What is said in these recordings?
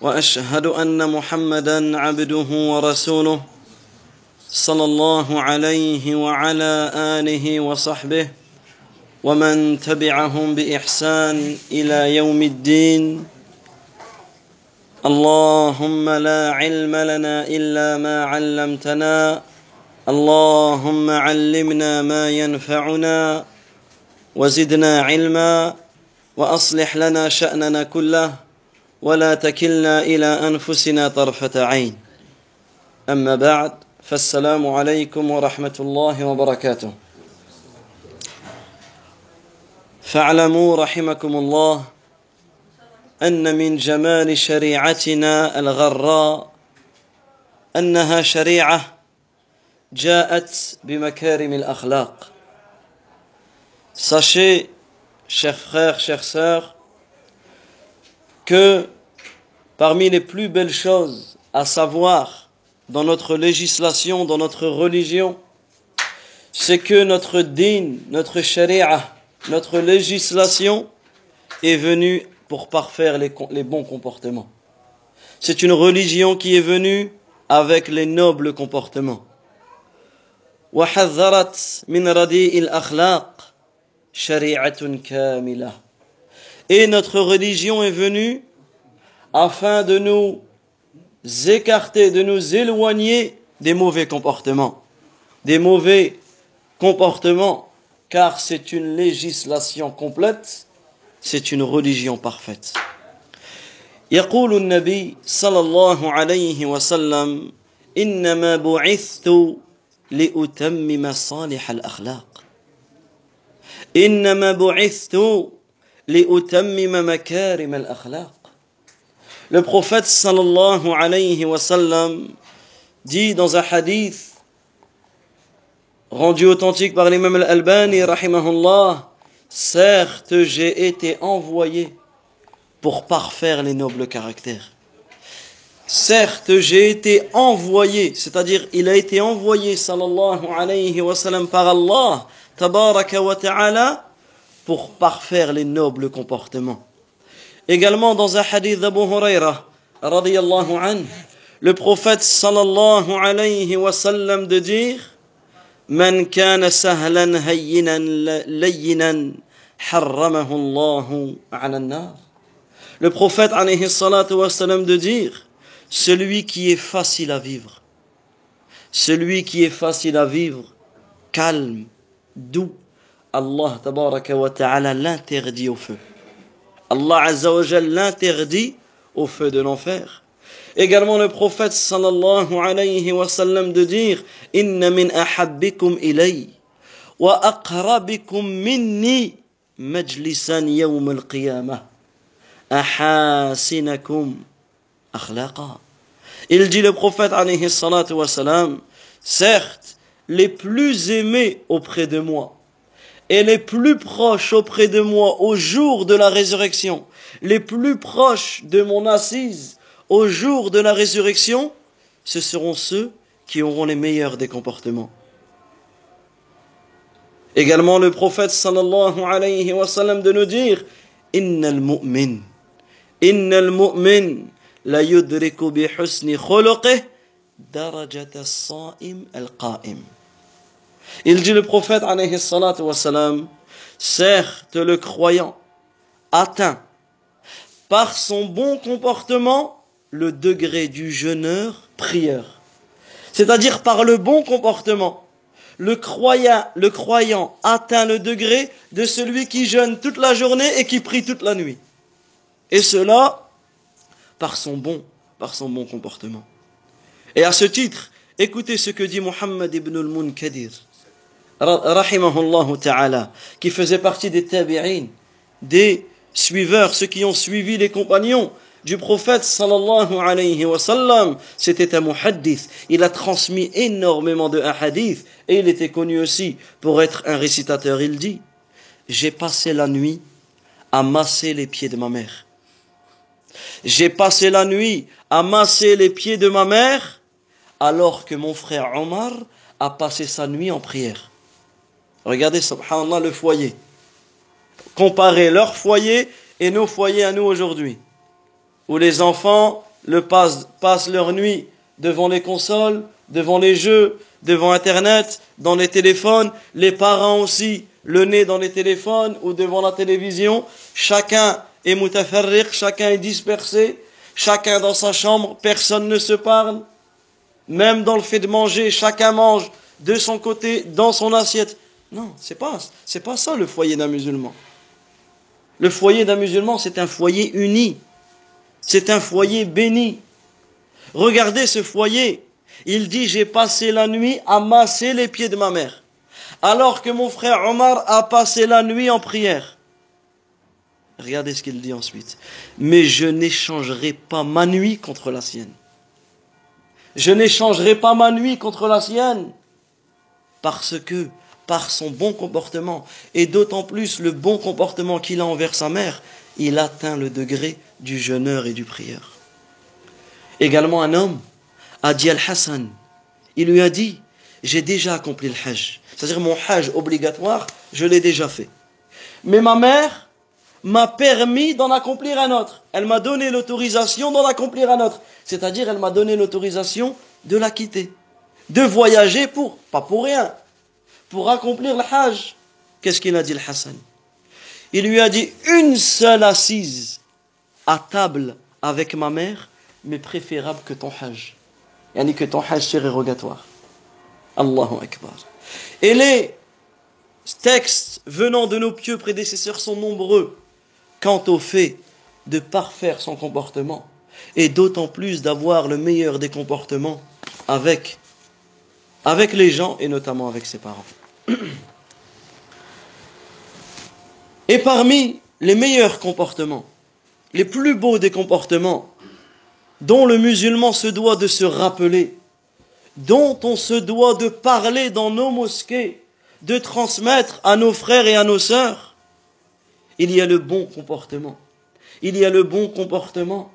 وأشهد أن محمدا عبده ورسوله صلى الله عليه وعلى آله وصحبه ومن تبعهم بإحسان إلى يوم الدين. اللهم لا علم لنا إلا ما علمتنا. اللهم علمنا ما ينفعنا وزدنا علما وأصلح لنا شأننا كله. ولا تكلنا إلى أنفسنا طرفة عين. أما بعد فالسلام عليكم ورحمة الله وبركاته. فاعلموا رحمكم الله أن من جمال شريعتنا الغراء أنها شريعة جاءت بمكارم الأخلاق. Sachez, chers frères, chères sœurs, que parmi les plus belles choses à savoir dans notre législation, dans notre religion, c'est que notre din, notre sharia, notre législation est venue pour parfaire les, les bons comportements. C'est une religion qui est venue avec les nobles comportements. وحذرت من رديء الأخلاق شريعة كاملة et notre religion est venue afin de nous écarter, de nous éloigner des mauvais comportements. Des mauvais comportements, car c'est une législation complète, c'est une religion parfaite. يقول النبي صلى الله عليه وسلم إنما بعثت لأتمم صالح الأخلاق إنما بعثت لأتمم مكارم الأخلاق le prophète sallallahu alayhi wa sallam dit dans un hadith rendu authentique par l'imam al-Albani rahimahullah Certes, j'ai été envoyé pour parfaire les nobles caractères. Certes, j'ai été envoyé, c'est-à-dire il a été envoyé sallallahu alayhi wa sallam par Allah tabaraka wa ta'ala pour parfaire les nobles comportements. Également dans un hadith d'Abu Huraira, radiyallahu anhu, le prophète sallallahu alayhi wa sallam de dire sahlan hayyinan layyinan harramahu Allahu ala nar. Le prophète alayhi salatu wa sallam de dire Celui qui est facile à vivre, celui qui est facile à vivre, calme, doux, Tabaraka wa ta'ala l'interdit au feu. Allah azza wa jal l'interdit au feu de l'enfer. Également le prophète sallallahu alayhi wa sallam de dire Inna min ahabbikum ilay wa aqrabikum minni majlisan yawm al-qiyamah ahasinakum akhlaqa. Il dit le prophète alayhi salatu wa sallam Certes, les plus aimés auprès de moi et les plus proches auprès de moi au jour de la résurrection, les plus proches de mon assise au jour de la résurrection, ce seront ceux qui auront les meilleurs des comportements. Également le prophète sallallahu alayhi wa sallam de nous dire Innal mu'min, innal mu'min la yudriku bi husni khuluqih darajata as-sa'im al-qa'im. Il dit le prophète alayhi salatu wassalam, certes le croyant atteint par son bon comportement le degré du jeûneur prieur. C'est-à-dire par le bon comportement. Le croyant, atteint le degré de celui qui jeûne toute la journée et qui prie toute la nuit. Et cela par son bon, par son bon comportement. Et à ce titre, écoutez ce que dit Muhammad ibn al-Munkadir rahimahullah ta'ala, qui faisait partie des tabi'in, des suiveurs, ceux qui ont suivi les compagnons du prophète sallallahu alayhi wa sallam, c'était un muhaddith. Il a transmis énormément de hadiths et il était connu aussi pour être un récitateur. Il dit, j'ai passé la nuit à masser les pieds de ma mère. J'ai passé la nuit à masser les pieds de ma mère alors que mon frère Omar a passé sa nuit en prière. Regardez, subhanallah, le foyer. Comparez leur foyer et nos foyers à nous aujourd'hui, où les enfants le passent, passent leur nuit devant les consoles, devant les jeux, devant Internet, dans les téléphones, les parents aussi, le nez dans les téléphones ou devant la télévision, chacun est mutafarriq, chacun est dispersé, chacun dans sa chambre, personne ne se parle, même dans le fait de manger, chacun mange de son côté, dans son assiette. Non, c'est pas, c'est pas ça le foyer d'un musulman. Le foyer d'un musulman, c'est un foyer uni. C'est un foyer béni. Regardez ce foyer. Il dit, j'ai passé la nuit à masser les pieds de ma mère. Alors que mon frère Omar a passé la nuit en prière. Regardez ce qu'il dit ensuite. Mais je n'échangerai pas ma nuit contre la sienne. Je n'échangerai pas ma nuit contre la sienne. Parce que par son bon comportement, et d'autant plus le bon comportement qu'il a envers sa mère, il atteint le degré du jeûneur et du prieur. Également un homme a dit Al-Hassan, il lui a dit, j'ai déjà accompli le hajj, c'est-à-dire mon hajj obligatoire, je l'ai déjà fait. Mais ma mère m'a permis d'en accomplir un autre. Elle m'a donné l'autorisation d'en accomplir un autre. C'est-à-dire, elle m'a donné l'autorisation de la quitter. De voyager pour, pas pour rien, pour accomplir le hajj. Qu'est-ce qu'il a dit le Hassan? Il lui a dit une seule assise à table avec ma mère, mais préférable que ton hajj. Yani que ton hajj surérogatoire. Allahu Akbar. Et les textes venant de nos pieux prédécesseurs sont nombreux quant au fait de parfaire son comportement et d'autant plus d'avoir le meilleur des comportements avec, avec les gens et notamment avec ses parents. Et parmi les meilleurs comportements, les plus beaux des comportements dont le musulman se doit de se rappeler, dont on se doit de parler dans nos mosquées, de transmettre à nos frères et à nos sœurs, il y a le bon comportement. Il y a le bon comportement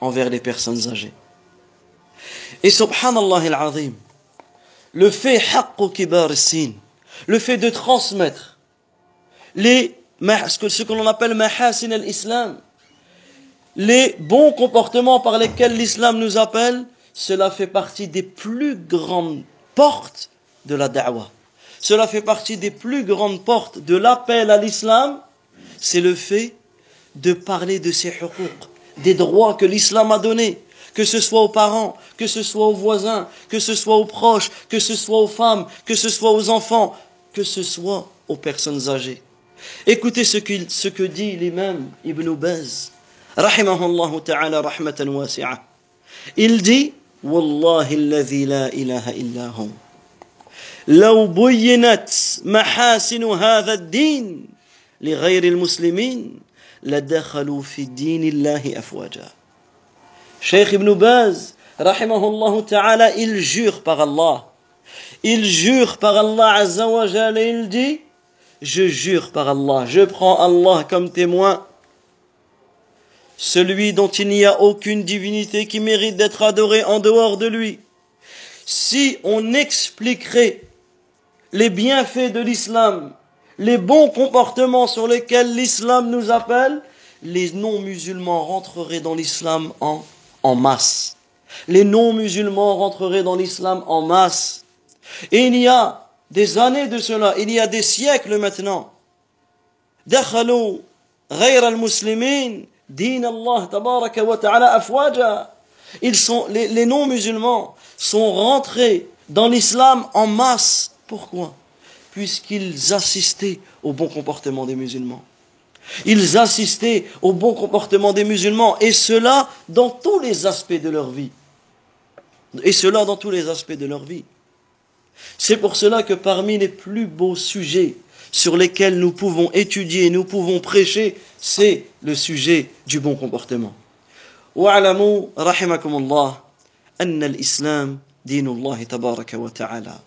envers les personnes âgées. Et subhanallah al-azim, le fait le fait de transmettre les, ce que l'on appelle mahasin al-islam, les bons comportements par lesquels l'islam nous appelle, cela fait partie des plus grandes portes de la da'wah. Cela fait partie des plus grandes portes de l'appel à l'islam, c'est le fait de parler de ces huquq, des droits que l'islam a donnés, que ce soit aux parents, que ce soit aux voisins, que ce soit aux proches, que ce soit aux femmes, que ce soit aux enfants, que ce soit aux personnes âgées. Écoutez ce que, ce que dit l'imam Ibn Baz, rahimahullah ta'ala rahmatan wasi'a. Il dit, Wallahi alladhi la ilaha illa hu. لو بينت محاسن هذا الدين لغير المسلمين لدخلوا في دين الله أفواجا Cheikh Ibn Baz, il jure par Allah. Il jure par Allah azawajal et il dit, je jure par Allah, je prends Allah comme témoin, celui dont il n'y a aucune divinité qui mérite d'être adorée en dehors de lui. Si on expliquerait les bienfaits de l'islam, les bons comportements sur lesquels l'islam nous appelle, les non-musulmans rentreraient dans l'islam en en masse. Les non-musulmans rentreraient dans l'islam en masse. Et il y a des années de cela, il y a des siècles maintenant. Les non-musulmans sont rentrés dans l'islam en masse. Pourquoi? Puisqu'ils assistaient au bon comportement des musulmans. Ils assistaient au bon comportement des musulmans, et cela dans tous les aspects de leur vie. Et cela dans tous les aspects de leur vie. C'est pour cela que parmi les plus beaux sujets sur lesquels nous pouvons étudier, nous pouvons prêcher, c'est le sujet du bon comportement. واعلموا رحمكم الله أن الإسلام دين الله تبارك وتعالى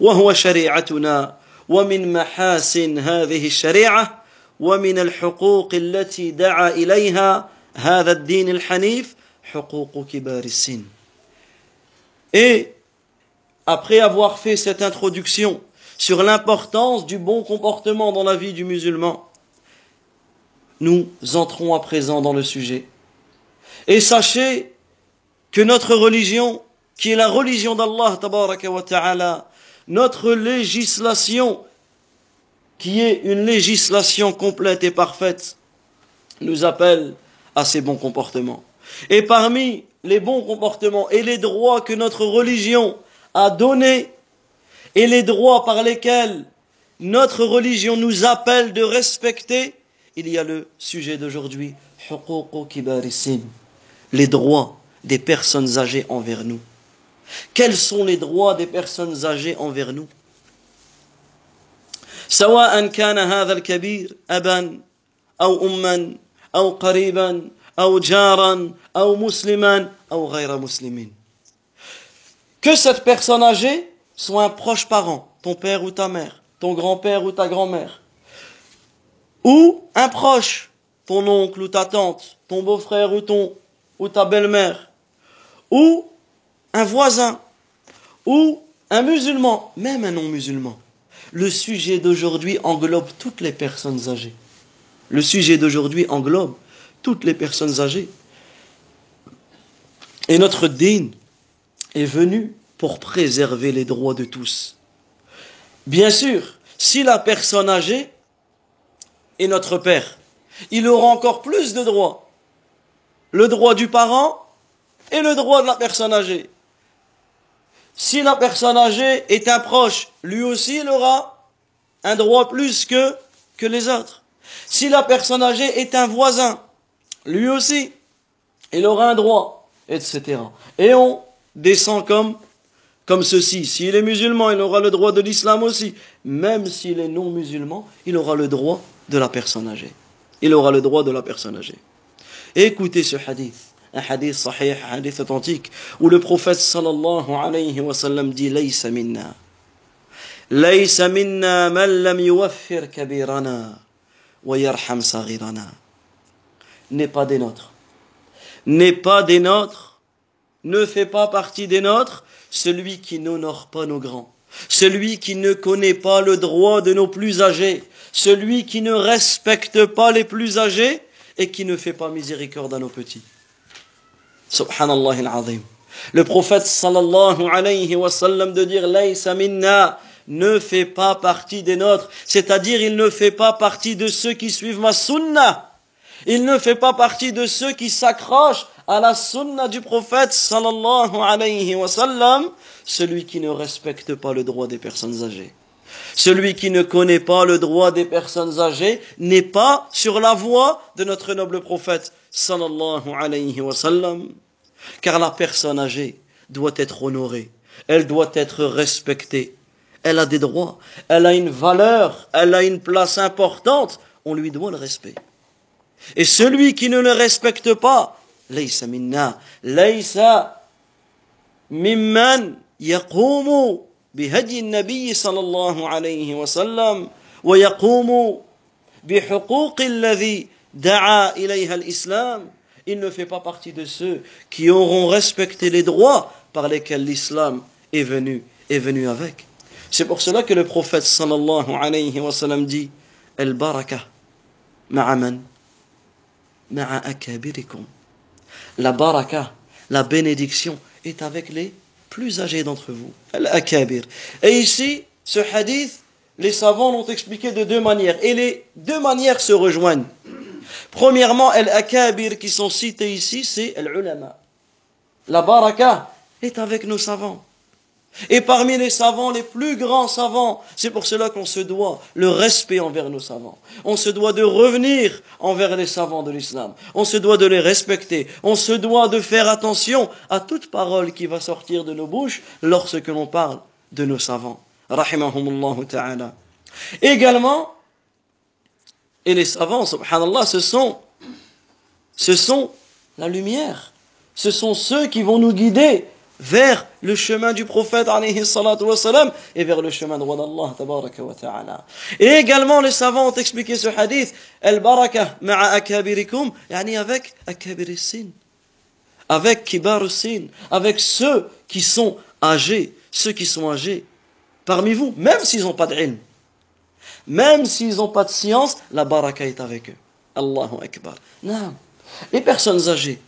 وهو شريعتنا ومن محاسن هذه الشريعة ومن الحقوق التي دعا إليها هذا الدين الحنيف حقوق كبار السن Et après avoir fait cette introduction sur l'importance du bon comportement dans la vie du musulman, nous entrons à présent dans le sujet. Et sachez que notre religion, qui est la religion d'Allah, ta'ala, notre législation, qui est une législation complète et parfaite, nous appelle à ces bons comportements. Et parmi les bons comportements et les droits que notre religion a donnés et les droits par lesquels notre religion nous appelle de respecter, il y a le sujet d'aujourd'hui, les droits des personnes âgées envers nous. Quels sont les droits des personnes âgées envers nous? سواء كان هذا الكبير أبا أو أما أو قريبا أو جارا أو مسلما أو غير مسلمين Que cette personne âgée soit un proche parent, ton père ou ta mère, ton grand-père ou ta grand-mère, ou un proche, ton oncle ou ta tante, ton beau-frère ou ton ou ta belle-mère, ou un voisin, ou un musulman, même un non-musulman. Le sujet d'aujourd'hui englobe toutes les personnes âgées. Le sujet d'aujourd'hui englobe toutes les personnes âgées. Et notre dîne est venu pour préserver les droits de tous. Bien sûr, si la personne âgée est notre père, il aura encore plus de droits. Le droit du parent et le droit de la personne âgée. Si la personne âgée est un proche, lui aussi il aura un droit plus que, que les autres. Si la personne âgée est un voisin, lui aussi, il aura un droit, etc. Et on descend comme, comme ceci. S'il est musulman, il aura le droit de l'islam aussi. Même s'il est non musulman, il aura le droit de la personne âgée. Il aura le droit de la personne âgée. Écoutez ce hadith, un hadith sahih, un hadith authentique, où le prophète sallallahu alayhi wa sallam dit Laysa minna. Laysa minna man lam yuwaffir kabirana wa yarham saghirana n'est pas des nôtres. N'est pas des nôtres, ne fait pas partie des nôtres, celui qui n'honore pas nos grands, celui qui ne connaît pas le droit de nos plus âgés, celui qui ne respecte pas les plus âgés et qui ne fait pas miséricorde à nos petits. Subhanallah al-azim. Le prophète sallallahu alayhi wa sallam de dire Laysa minna ne fait pas partie des nôtres, c'est-à-dire il ne fait pas partie de ceux qui suivent ma sunnah. Il ne fait pas partie de ceux qui s'accrochent à la sunna du prophète sallallahu alayhi wa sallam, celui qui ne respecte pas le droit des personnes âgées. Celui qui ne connaît pas le droit des personnes âgées n'est pas sur la voie de notre noble prophète sallallahu alayhi wa sallam. Car la personne âgée doit être honorée, elle doit être respectée, elle a des droits, elle a une valeur, elle a une place importante, on lui doit le respect. Et celui qui ne le respecte pas, ليس منا ليس ممن يقوم بهدي النبي صلى الله عليه وسلم ويقوم بحقوق الذي L'islam. Il ne fait pas partie de ceux qui auront respecté les droits par lesquels l'islam est venu, est venu avec. C'est pour cela que le prophète sallallahu alayhi wa sallam dit El baraka ma'aman ma'a akabirikum. La baraka, la bénédiction est avec les plus âgés d'entre vous. Al-akabir. Et ici, ce hadith, les savants l'ont expliqué de deux manières. Et les deux manières se rejoignent. Premièrement, al-akabir qui sont cités ici, c'est al-ulama. La baraka est avec nos savants. Et parmi les savants, les plus grands savants, c'est pour cela qu'on se doit le respect envers nos savants. On se doit de revenir envers les savants de l'islam. On se doit de les respecter. On se doit de faire attention à toute parole qui va sortir de nos bouches lorsque l'on parle de nos savants. Rahimahumullah ta'ala. Également, et les savants, subhanallah, ce sont, ce sont la lumière. Ce sont ceux qui vont nous guider vers le chemin du prophète et vers le chemin de d'Allah Et également les savants ont expliqué ce hadith al-baraka ma'a akabirikum yani avec akabirissin avec kibarussin avec ceux qui sont âgés. Ceux qui sont âgés. Parmi vous même s'ils n'ont pas d'ilm même s'ils n'ont pas de science la baraka est avec eux Allahu akbar non. les personnes âgées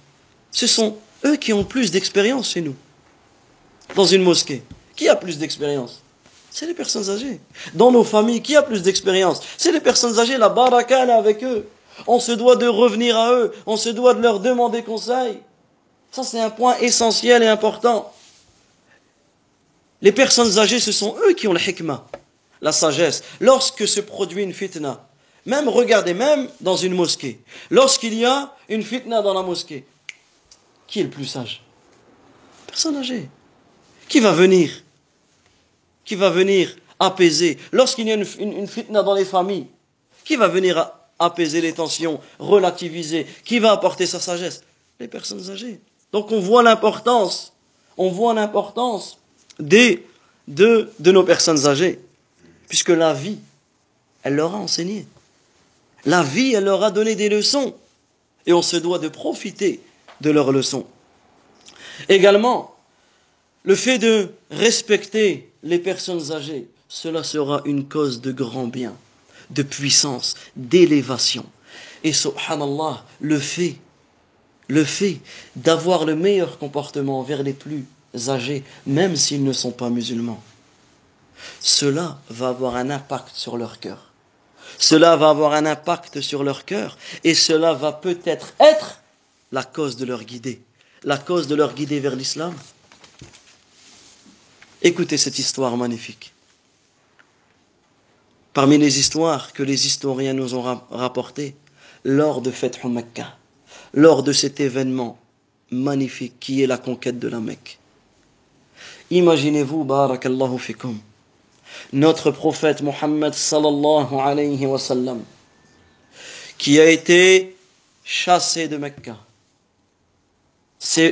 ce sont eux qui ont plus d'expérience chez nous dans une mosquée Qui a plus d'expérience? C'est les personnes âgées. Dans nos familles, qui a plus d'expérience? C'est les personnes âgées, la baraka est avec eux. On se doit de revenir à eux, on se doit de leur demander conseil. Ça, c'est un point essentiel et important. Les personnes âgées, ce sont eux qui ont le hikmah, la sagesse. Lorsque se produit une fitna, même regardez, même dans une mosquée, lorsqu'il y a une fitna dans la mosquée, qui est le plus sage? Personne âgée. Qui va venir? Qui va venir apaiser? Lorsqu'il y a une, fitna dans les familles, qui va venir apaiser les tensions, relativiser? Qui va apporter sa sagesse? Les personnes âgées. Donc on voit l'importance, on voit l'importance des, de, de nos personnes âgées, puisque la vie, elle leur a enseigné. La vie, elle leur a donné des leçons, et on se doit de profiter de leurs leçons. Également, le fait de respecter les personnes âgées, cela sera une cause de grand bien, de puissance, d'élévation. Et subhanallah, le fait, le fait d'avoir le meilleur comportement vers les plus âgés, même s'ils ne sont pas musulmans, cela va avoir un impact sur leur cœur. Cela va avoir un impact sur leur cœur et cela va peut-être être la cause de leur guider, la cause de leur guider vers l'islam Écoutez cette histoire magnifique. Parmi les histoires que les historiens nous ont rapportées lors de Feth Mecca, lors de cet événement magnifique qui est la conquête de la Mecque. Imaginez-vous, barakallahu fikum, notre prophète Mohammed sallallahu alayhi wa sallam, qui a été chassé de Mecca.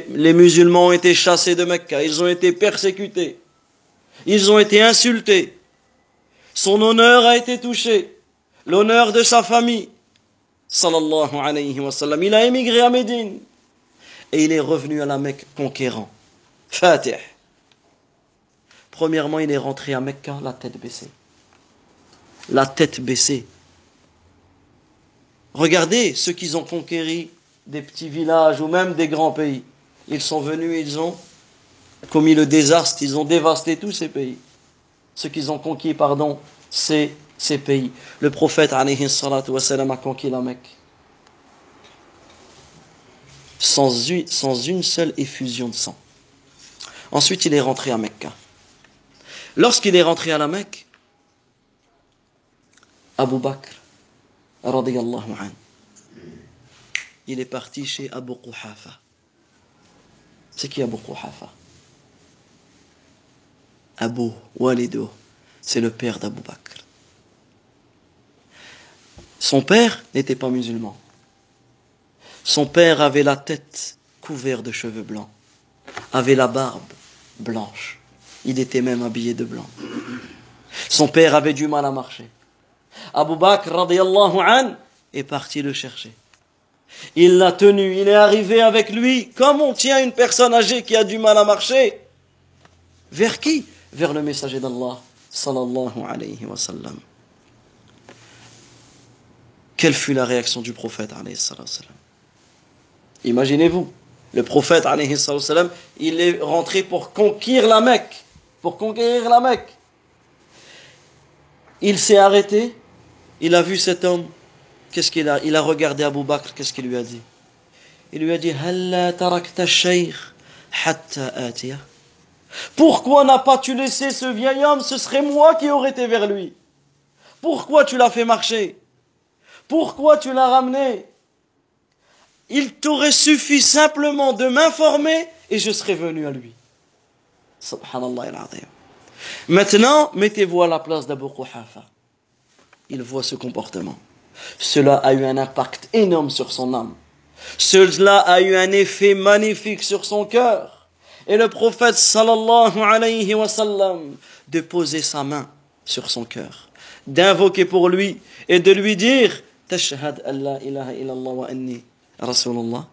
Les musulmans ont été chassés de Mecca, ils ont été persécutés. Ils ont été insultés. Son honneur a été touché. L'honneur de sa famille. Sallallahu alayhi wa sallam. Il a émigré à Médine. Et il est revenu à la Mecque conquérant. Fatih. Premièrement, il est rentré à Mecca la tête baissée. La tête baissée. Regardez ceux qui ont conquéri des petits villages ou même des grands pays. Ils sont venus, ils ont commis le désastre, ils ont dévasté tous ces pays. Ce qu'ils ont conquis, pardon, c'est ces pays. Le prophète alayhi a conquis la Mecque. Sans, sans une seule effusion de sang. Ensuite, il est rentré à Mecca. Lorsqu'il est rentré à la Mecque, Abu Bakr, il est parti chez Abu Quhafa. C'est qui Abu Quhafa? Abu Walido, c'est le père d'Abu Bakr. Son père n'était pas musulman. Son père avait la tête couverte de cheveux blancs, avait la barbe blanche. Il était même habillé de blanc. Son père avait du mal à marcher. Abu Bakr est parti le chercher. Il l'a tenu, il est arrivé avec lui, comme on tient une personne âgée qui a du mal à marcher. Vers qui? Vers le messager d'Allah sallallahu alayhi wa sallam. Quelle fut la réaction du prophète alayhi sallam? Imaginez-vous, le prophète alayhi il est rentré pour conquérir la Mecque, pour conquérir la Mecque. Il s'est arrêté, il a vu cet homme, qu'est-ce qu'il a? Il a regardé Abu Bakr, qu'est-ce qu'il lui a dit? Il lui a dit pourquoi n'as pas laissé ce vieil homme? Ce serait moi qui aurais été vers lui. Pourquoi tu l'as fait marcher? Pourquoi tu l'as ramené? Il t'aurait suffi simplement de m'informer et je serais venu à lui. Subhanallah Maintenant, mettez-vous à la place d'Abu Quhafa. il voit ce comportement. Cela a eu un impact énorme sur son âme. Cela a eu un effet magnifique sur son cœur. Et le prophète sallallahu alayhi wa sallam de poser sa main sur son cœur, d'invoquer pour lui et de lui dire Tashhad Allah ilaha illallah wa anni Rasulullah.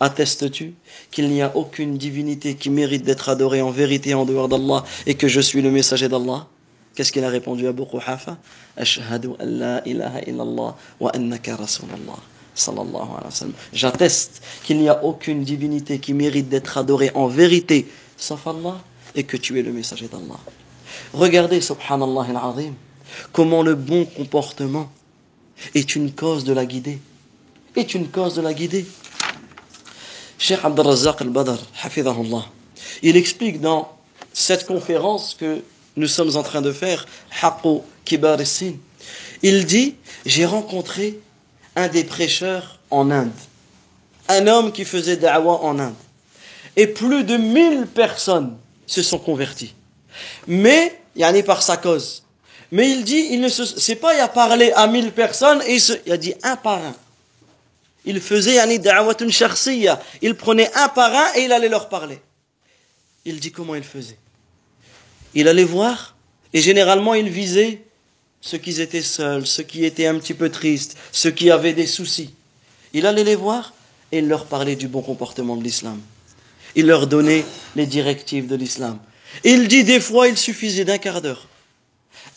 Attestes-tu qu'il n'y a aucune divinité qui mérite d'être adorée en vérité en dehors d'Allah et que je suis le messager d'Allah? Qu'est-ce qu'il a répondu à Abu Quhafa? Ashhadu an la illallah wa annaka sallam. J'atteste qu'il n'y a aucune divinité qui mérite d'être adorée en vérité sauf Allah et que tu es le messager d'Allah. Regardez, subhanallah al-azim, comment le bon comportement est une cause de la guider. Est une cause de la guider. Cheikh Abdelrazak al-Badr, hafidahullah, il explique dans cette conférence que nous sommes en train de faire, Haqqo Kibar il dit J'ai rencontré un des prêcheurs en Inde, un homme qui faisait da'wah en Inde, et plus de mille personnes se sont converties. Mais, il y en a par sa cause. Mais il dit, il ne se, c'est pas il a parlé à mille personnes et il, a dit un par un. Il faisait yani da'watun shakhsiyya. Il prenait un par un et il allait leur parler. Il dit comment il faisait. Il allait voir et généralement il visait ceux qui étaient seuls, ceux qui étaient un petit peu tristes, ceux qui avaient des soucis. Il allait les voir et il leur parlait du bon comportement de l'islam. Il leur donnait les directives de l'islam. Il dit des fois il suffisait d'un quart d'heure.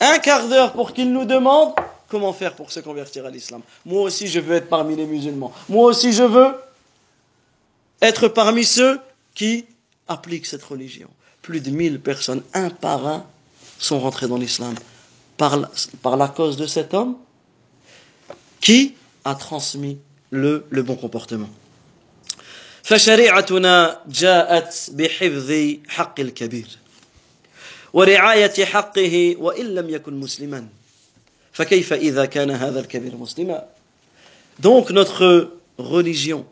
Un quart d'heure pour qu'il nous demande comment faire pour se convertir à l'islam. Moi aussi je veux être parmi les musulmans. Moi aussi je veux être parmi ceux qui appliquent cette religion. Plus de mille personnes, un par un, sont rentrés dans l'islam par la, par la cause de cet homme qui a transmis le, le bon comportement. فشريعتنا جاءت بحفظ حق الكبير ورعاية حقه وإن لم يكن مسلما Donc notre religion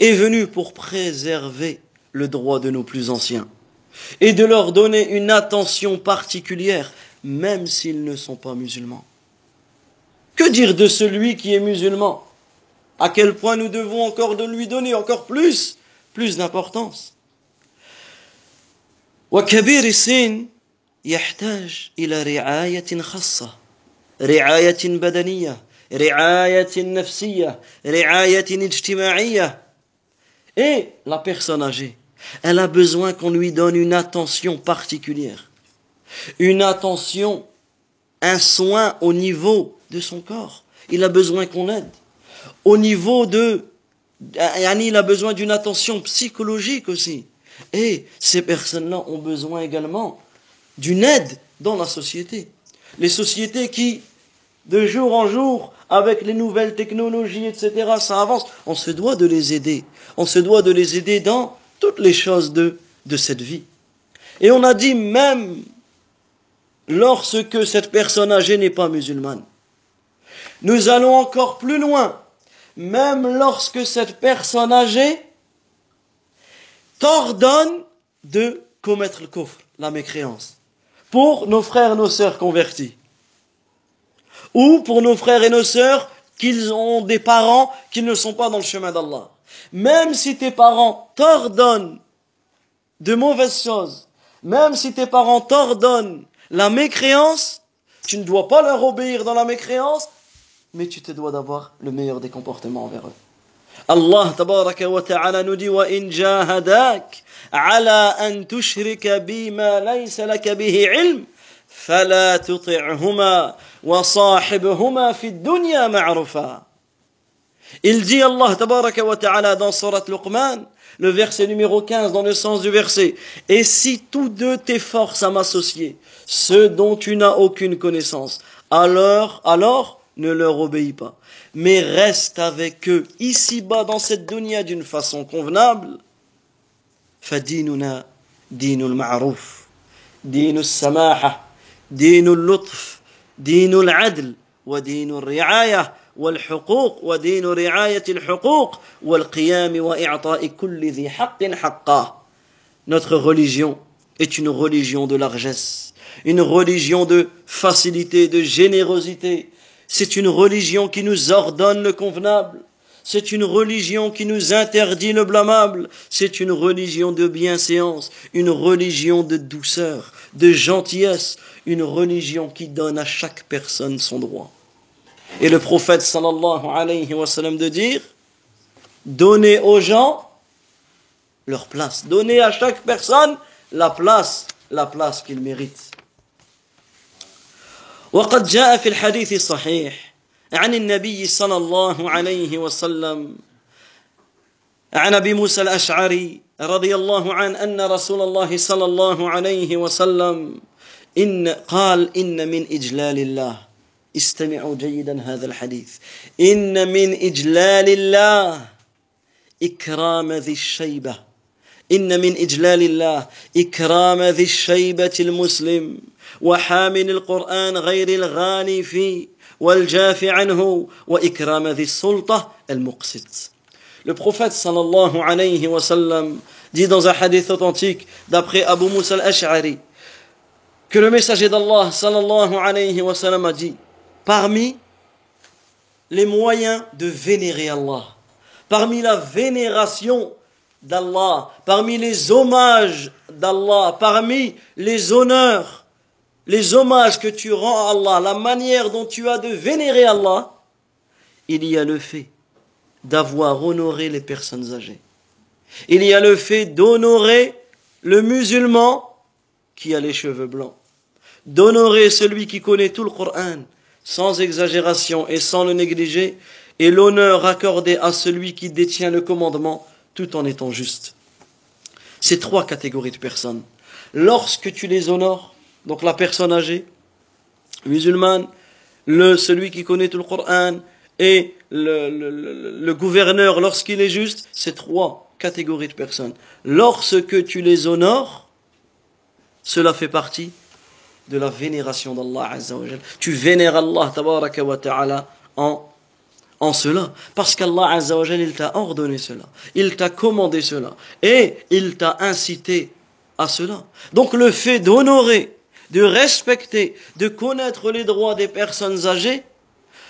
est venue pour préserver le droit de nos plus anciens et de leur donner une attention particulière même s'ils ne sont pas musulmans. Que dire de celui qui est musulman À quel point nous devons encore de lui donner encore plus, plus d'importance. وكبير السن يحتاج إلى رعاية خاصة رعاية بدنية رعاية نفسية رعاية اجتماعية Et la personne âgée, elle a besoin qu'on lui donne une attention particulière une attention, un soin au niveau de son corps. Il a besoin qu'on l'aide. Au niveau de... Il a besoin d'une attention psychologique aussi. Et ces personnes-là ont besoin également d'une aide dans la société. Les sociétés qui, de jour en jour, avec les nouvelles technologies, etc., ça avance. On se doit de les aider. On se doit de les aider dans toutes les choses de, cette vie. Et on a dit même lorsque cette personne âgée n'est pas musulmane. Nous allons encore plus loin, même lorsque cette personne âgée t'ordonne de commettre le coffre, la mécréance, pour nos frères et nos sœurs convertis, ou pour nos frères et nos sœurs qui ont des parents qui ne sont pas dans le chemin d'Allah. Même si tes parents t'ordonnent de mauvaises choses, même si tes parents t'ordonnent la mécréance, tu ne dois pas leur obéir dans la mécréance, mais tu te dois d'avoir le meilleur des comportements envers eux. Allah nous dit ala an tushrika bima laysa laka bihi ilm fala tuti'huma wa sahibhuma fi dunya ma'rufa. Il dit Allah tabaraka wa dans surat Luqman le verset numéro 15 dans le sens du verset. Et si tous deux t'efforcent à m'associer, ceux dont tu n'as aucune connaissance, alors, alors, ne leur obéis pas. Mais reste avec eux ici-bas dans cette dunya d'une façon convenable. فديننا دين المعروف دين السماحة دين اللطف دين العدل ودين الرعاية والحقوق ودين رعاية الحقوق والقيام وإعطاء كل ذي حق حقه Notre religion est une religion de largesse, une religion de facilité, de générosité, c'est une religion qui nous ordonne le convenable. C'est une religion qui nous interdit le blâmable. C'est une religion de bienséance, une religion de douceur, de gentillesse, une religion qui donne à chaque personne son droit. Et le prophète sallallahu alayhi wa sallam de dire, donnez aux gens leur place. Donnez à chaque personne la place, la place qu'il mérite. وقد جاء في الحديث الصحيح عن النبي صلى الله عليه وسلم. عن أبي موسى الأشعري رضي الله عنه أن رسول الله صلى الله عليه وسلم إن قال إن من إجلال الله. استمعوا جيدا هذا الحديث. إن من إجلال الله. إكرام ذي الشيبة. إن من إجلال الله. إكرام ذي الشيبة المسلم. وحامل القرآن غير الغالي فيه. والجاف عنه وإكرام ذي السلطة المقسط Le prophète sallallahu alayhi wa sallam dit dans un hadith authentique d'après Abu Musa al-Ash'ari que le messager d'Allah sallallahu alayhi wa sallam a dit parmi les moyens de vénérer Allah parmi la vénération d'Allah, parmi les hommages d'Allah, parmi les honneurs, les hommages que tu rends à Allah, la manière dont tu as de vénérer Allah, il y a le fait d'avoir honoré les personnes âgées. Il y a le fait d'honorer le musulman qui a les cheveux blancs, d'honorer celui qui connaît tout le Coran sans exagération et sans le négliger, et l'honneur accordé à celui qui détient le commandement tout en étant juste. Ces trois catégories de personnes, lorsque tu les honores, donc la personne âgée, musulmane, le, celui qui connaît tout le Coran et le, gouverneur lorsqu'il est juste, ces trois catégories de personnes. Lorsque tu les honores, cela fait partie de la vénération d'Allah Tu vénères Allah wa ta'ala en en cela. Parce qu'Allah Azzawajal, il t'a ordonné cela. Il t'a commandé cela. Et il t'a incité à cela. Donc le fait d'honorer, de respecter, de connaître les droits des personnes âgées,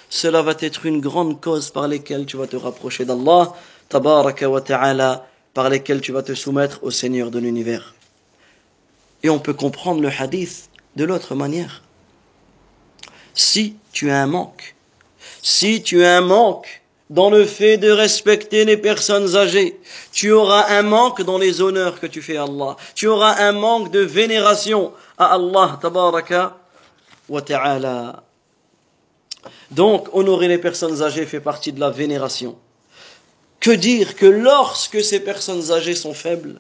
cela va être une grande cause par laquelle tu vas te rapprocher d'Allah, tabaraka wa ta'ala, par lesquelles tu vas te soumettre au Seigneur de l'univers. Et on peut comprendre le hadith de l'autre manière. Si tu as un manque, si tu as un manque dans le fait de respecter les personnes âgées, tu auras un manque dans les honneurs que tu fais à Allah. Tu auras un manque de vénération à Allah, tabaraka wa ta'ala. Donc, honorer les personnes âgées fait partie de la vénération. Que dire que lorsque ces personnes âgées sont faibles,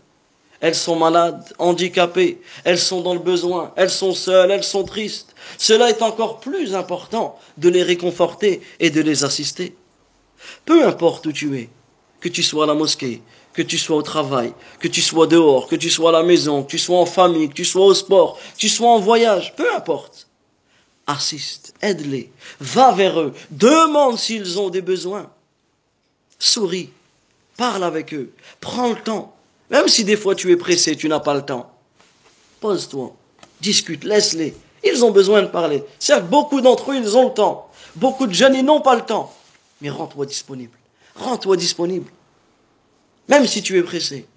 elles sont malades, handicapées, elles sont dans le besoin, elles sont seules, elles sont tristes. Cela est encore plus important de les réconforter et de les assister. Peu importe où tu es, que tu sois à la mosquée, que tu sois au travail, que tu sois dehors, que tu sois à la maison, que tu sois en famille, que tu sois au sport, que tu sois en voyage, peu importe. Assiste, aide-les, va vers eux, demande s'ils ont des besoins. Souris, parle avec eux, prends le temps même si des fois tu es pressé, tu n'as pas le temps. Pose-toi, discute, laisse-les. Ils ont besoin de parler. Certes, beaucoup d'entre eux, ils ont le temps. Beaucoup de jeunes, ils n'ont pas le temps. Mais rends-toi disponible. Rends-toi disponible. Même si tu es pressé.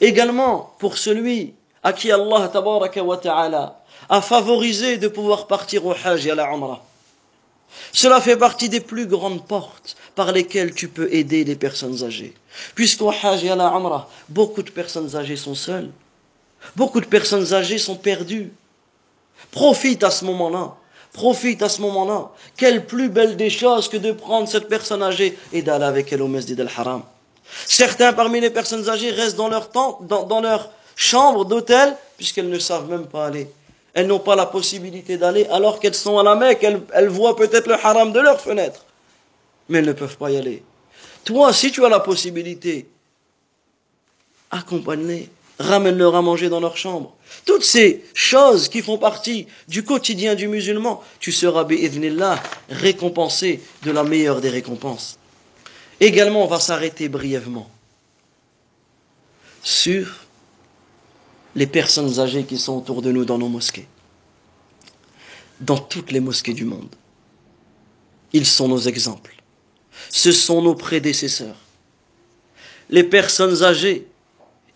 Également, pour celui à qui Allah wa ta'ala a favorisé de pouvoir partir au Hajj et à la. Cela fait partie des plus grandes portes par lesquelles tu peux aider les personnes âgées. Puisqu'au Hajj et à la beaucoup de personnes âgées sont seules. Beaucoup de personnes âgées sont perdues. Profite à ce moment-là. Profite à ce moment-là. Quelle plus belle des choses que de prendre cette personne âgée et d'aller avec elle au Masjid al-Haram. Certains parmi les personnes âgées restent dans leur tente, dans, leur chambre d'hôtel, puisqu'elles ne savent même pas aller. Elles n'ont pas la possibilité d'aller alors qu'elles sont à la Mecque. Elles, voient peut-être le haram de leur fenêtre. Mais elles ne peuvent pas y aller. Toi, si tu as la possibilité, accompagne-les, ramène-leur à manger dans leur chambre. Toutes ces choses qui font partie du quotidien du musulman, tu seras, bi'idhnillah, récompensé de la meilleure des récompenses. Également, on va s'arrêter brièvement sur les personnes âgées qui sont autour de nous dans nos mosquées. Dans toutes les mosquées du monde. ils sont nos exemples. Ce sont nos prédécesseurs. Les personnes âgées,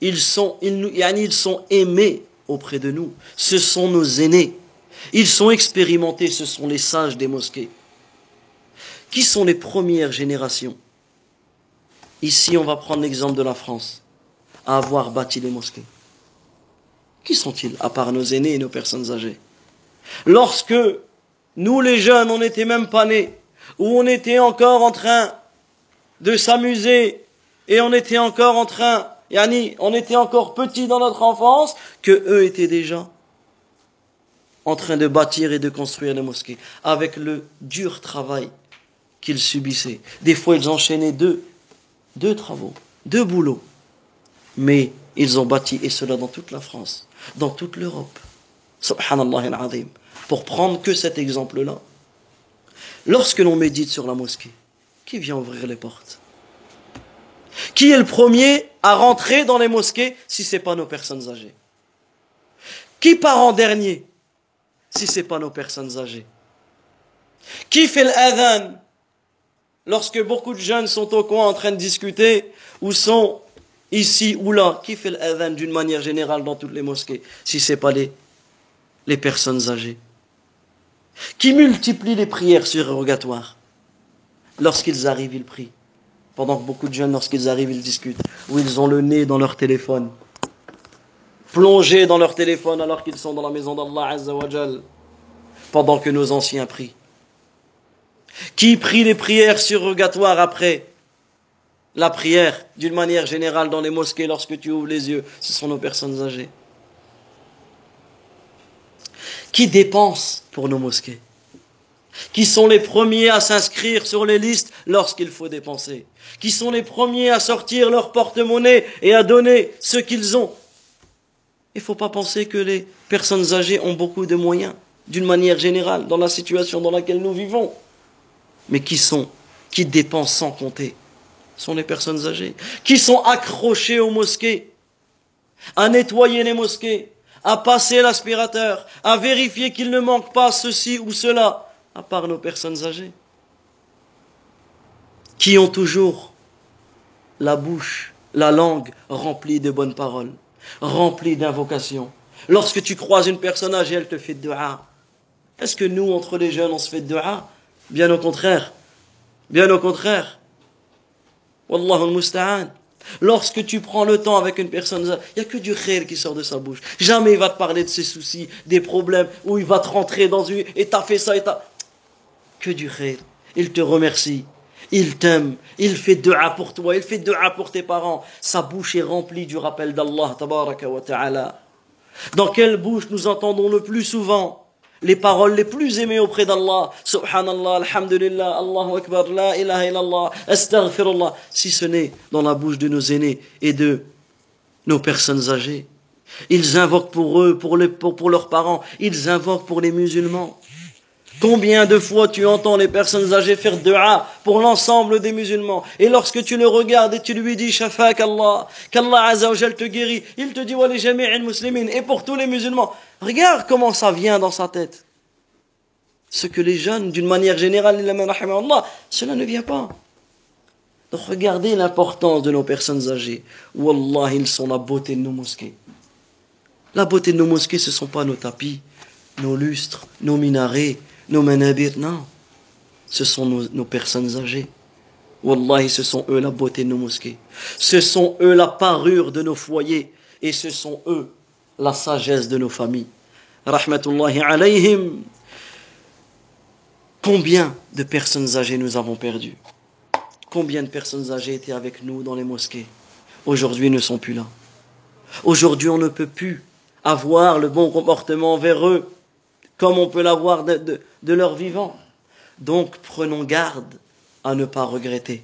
ils sont, ils, ils sont aimés auprès de nous. Ce sont nos aînés. Ils sont expérimentés, ce sont les sages des mosquées. Qui sont les premières générations Ici, on va prendre l'exemple de la France, à avoir bâti les mosquées. Qui sont-ils, à part nos aînés et nos personnes âgées? Lorsque nous, les jeunes, on n'était même pas nés, ou on était encore en train de s'amuser, et on était encore en train, yani, on était encore petits dans notre enfance, que eux étaient déjà en train de bâtir et de construire les mosquées, avec le dur travail qu'ils subissaient. Des fois, ils enchaînaient deux, deux travaux, deux boulots. Mais ils ont bâti, et cela dans toute la France, dans toute l'Europe. Subhanallah al-Azim. Pour prendre que cet exemple-là. Lorsque l'on médite sur la mosquée, qui vient ouvrir les portes? Qui est le premier à rentrer dans les mosquées si ce n'est pas nos personnes âgées? Qui part en dernier si ce n'est pas nos personnes âgées? Qui fait l'adhan lorsque beaucoup de jeunes sont au coin en train de discuter ou sont ici ou là Qui fait l'adhan d'une manière générale dans toutes les mosquées si ce n'est pas les, les personnes âgées Qui multiplie les prières surrogatoires Lorsqu'ils arrivent, ils prient. Pendant que beaucoup de jeunes, lorsqu'ils arrivent, ils discutent. Ou ils ont le nez dans leur téléphone plongés dans leur téléphone alors qu'ils sont dans la maison d'Allah Azzawajal, pendant que nos anciens prient. Qui prie les prières surrogatoires après la prière, d'une manière générale, dans les mosquées, lorsque tu ouvres les yeux, ce sont nos personnes âgées. Qui dépensent pour nos mosquées? Qui sont les premiers à s'inscrire sur les listes lorsqu'il faut dépenser? Qui sont les premiers à sortir leur porte-monnaie et à donner ce qu'ils ont? Il ne faut pas penser que les personnes âgées ont beaucoup de moyens, d'une manière générale, dans la situation dans laquelle nous vivons. Mais qui sont, qui dépensent sans compter, sont les personnes âgées, qui sont accrochées aux mosquées, à nettoyer les mosquées, à passer l'aspirateur, à vérifier qu'il ne manque pas ceci ou cela, à part nos personnes âgées, qui ont toujours la bouche, la langue remplie de bonnes paroles rempli d'invocations. Lorsque tu croises une personne âgée, elle te fait de dua. Est-ce que nous, entre les jeunes, on se fait de dua Bien au contraire. Bien au contraire. Wallahu al-musta'an. Lorsque tu prends le temps avec une personne, il n'y a que du khair qui sort de sa bouche. Jamais il va te parler de ses soucis, des problèmes, où il va te rentrer dans une, et t'as fait ça, et t'as... Que du khair. Il te remercie. Il t'aime, il fait dua pour toi, il fait dua pour tes parents. Sa bouche est remplie du rappel d'Allah, ta'ala. Dans quelle bouche nous entendons le plus souvent? Les paroles les plus aimées auprès d'Allah Subhanallah, Alhamdulillah, Allahu Akbar, La ilaha illallah, Astaghfirullah. Si ce n'est dans la bouche de nos aînés et de nos personnes âgées. Ils invoquent pour eux, pour, les, pour, pour leurs parents, ils invoquent pour les musulmans. Combien de fois tu entends les personnes âgées faire dua pour l'ensemble des musulmans Et lorsque tu le regardes et tu lui dis Shafak Allah, qu'Allah Azzawajal te guérit, il te dit Wa jami'in muslimin et pour tous les musulmans. Regarde comment ça vient dans sa tête. Ce que les jeunes, d'une manière générale, cela ne vient pas. Donc regardez l'importance de nos personnes âgées. Wallah, ils sont la beauté de nos mosquées. La beauté de nos mosquées, ce ne sont pas nos tapis, nos lustres, nos minarets, nos manabir. Ce sont nos, personnes âgées. Wallahi, ce sont eux la beauté de nos mosquées. Ce sont eux la parure de nos foyers. Et ce sont eux la sagesse de nos familles. Rahmatullahi alayhim. Combien de personnes âgées nous avons perdues? Combien de personnes âgées étaient avec nous dans les mosquées? Aujourd'hui ne sont plus là. Aujourd'hui on ne peut plus avoir le bon comportement envers eux comme on peut l'avoir de, leur vivant. Donc prenons garde à ne pas regretter.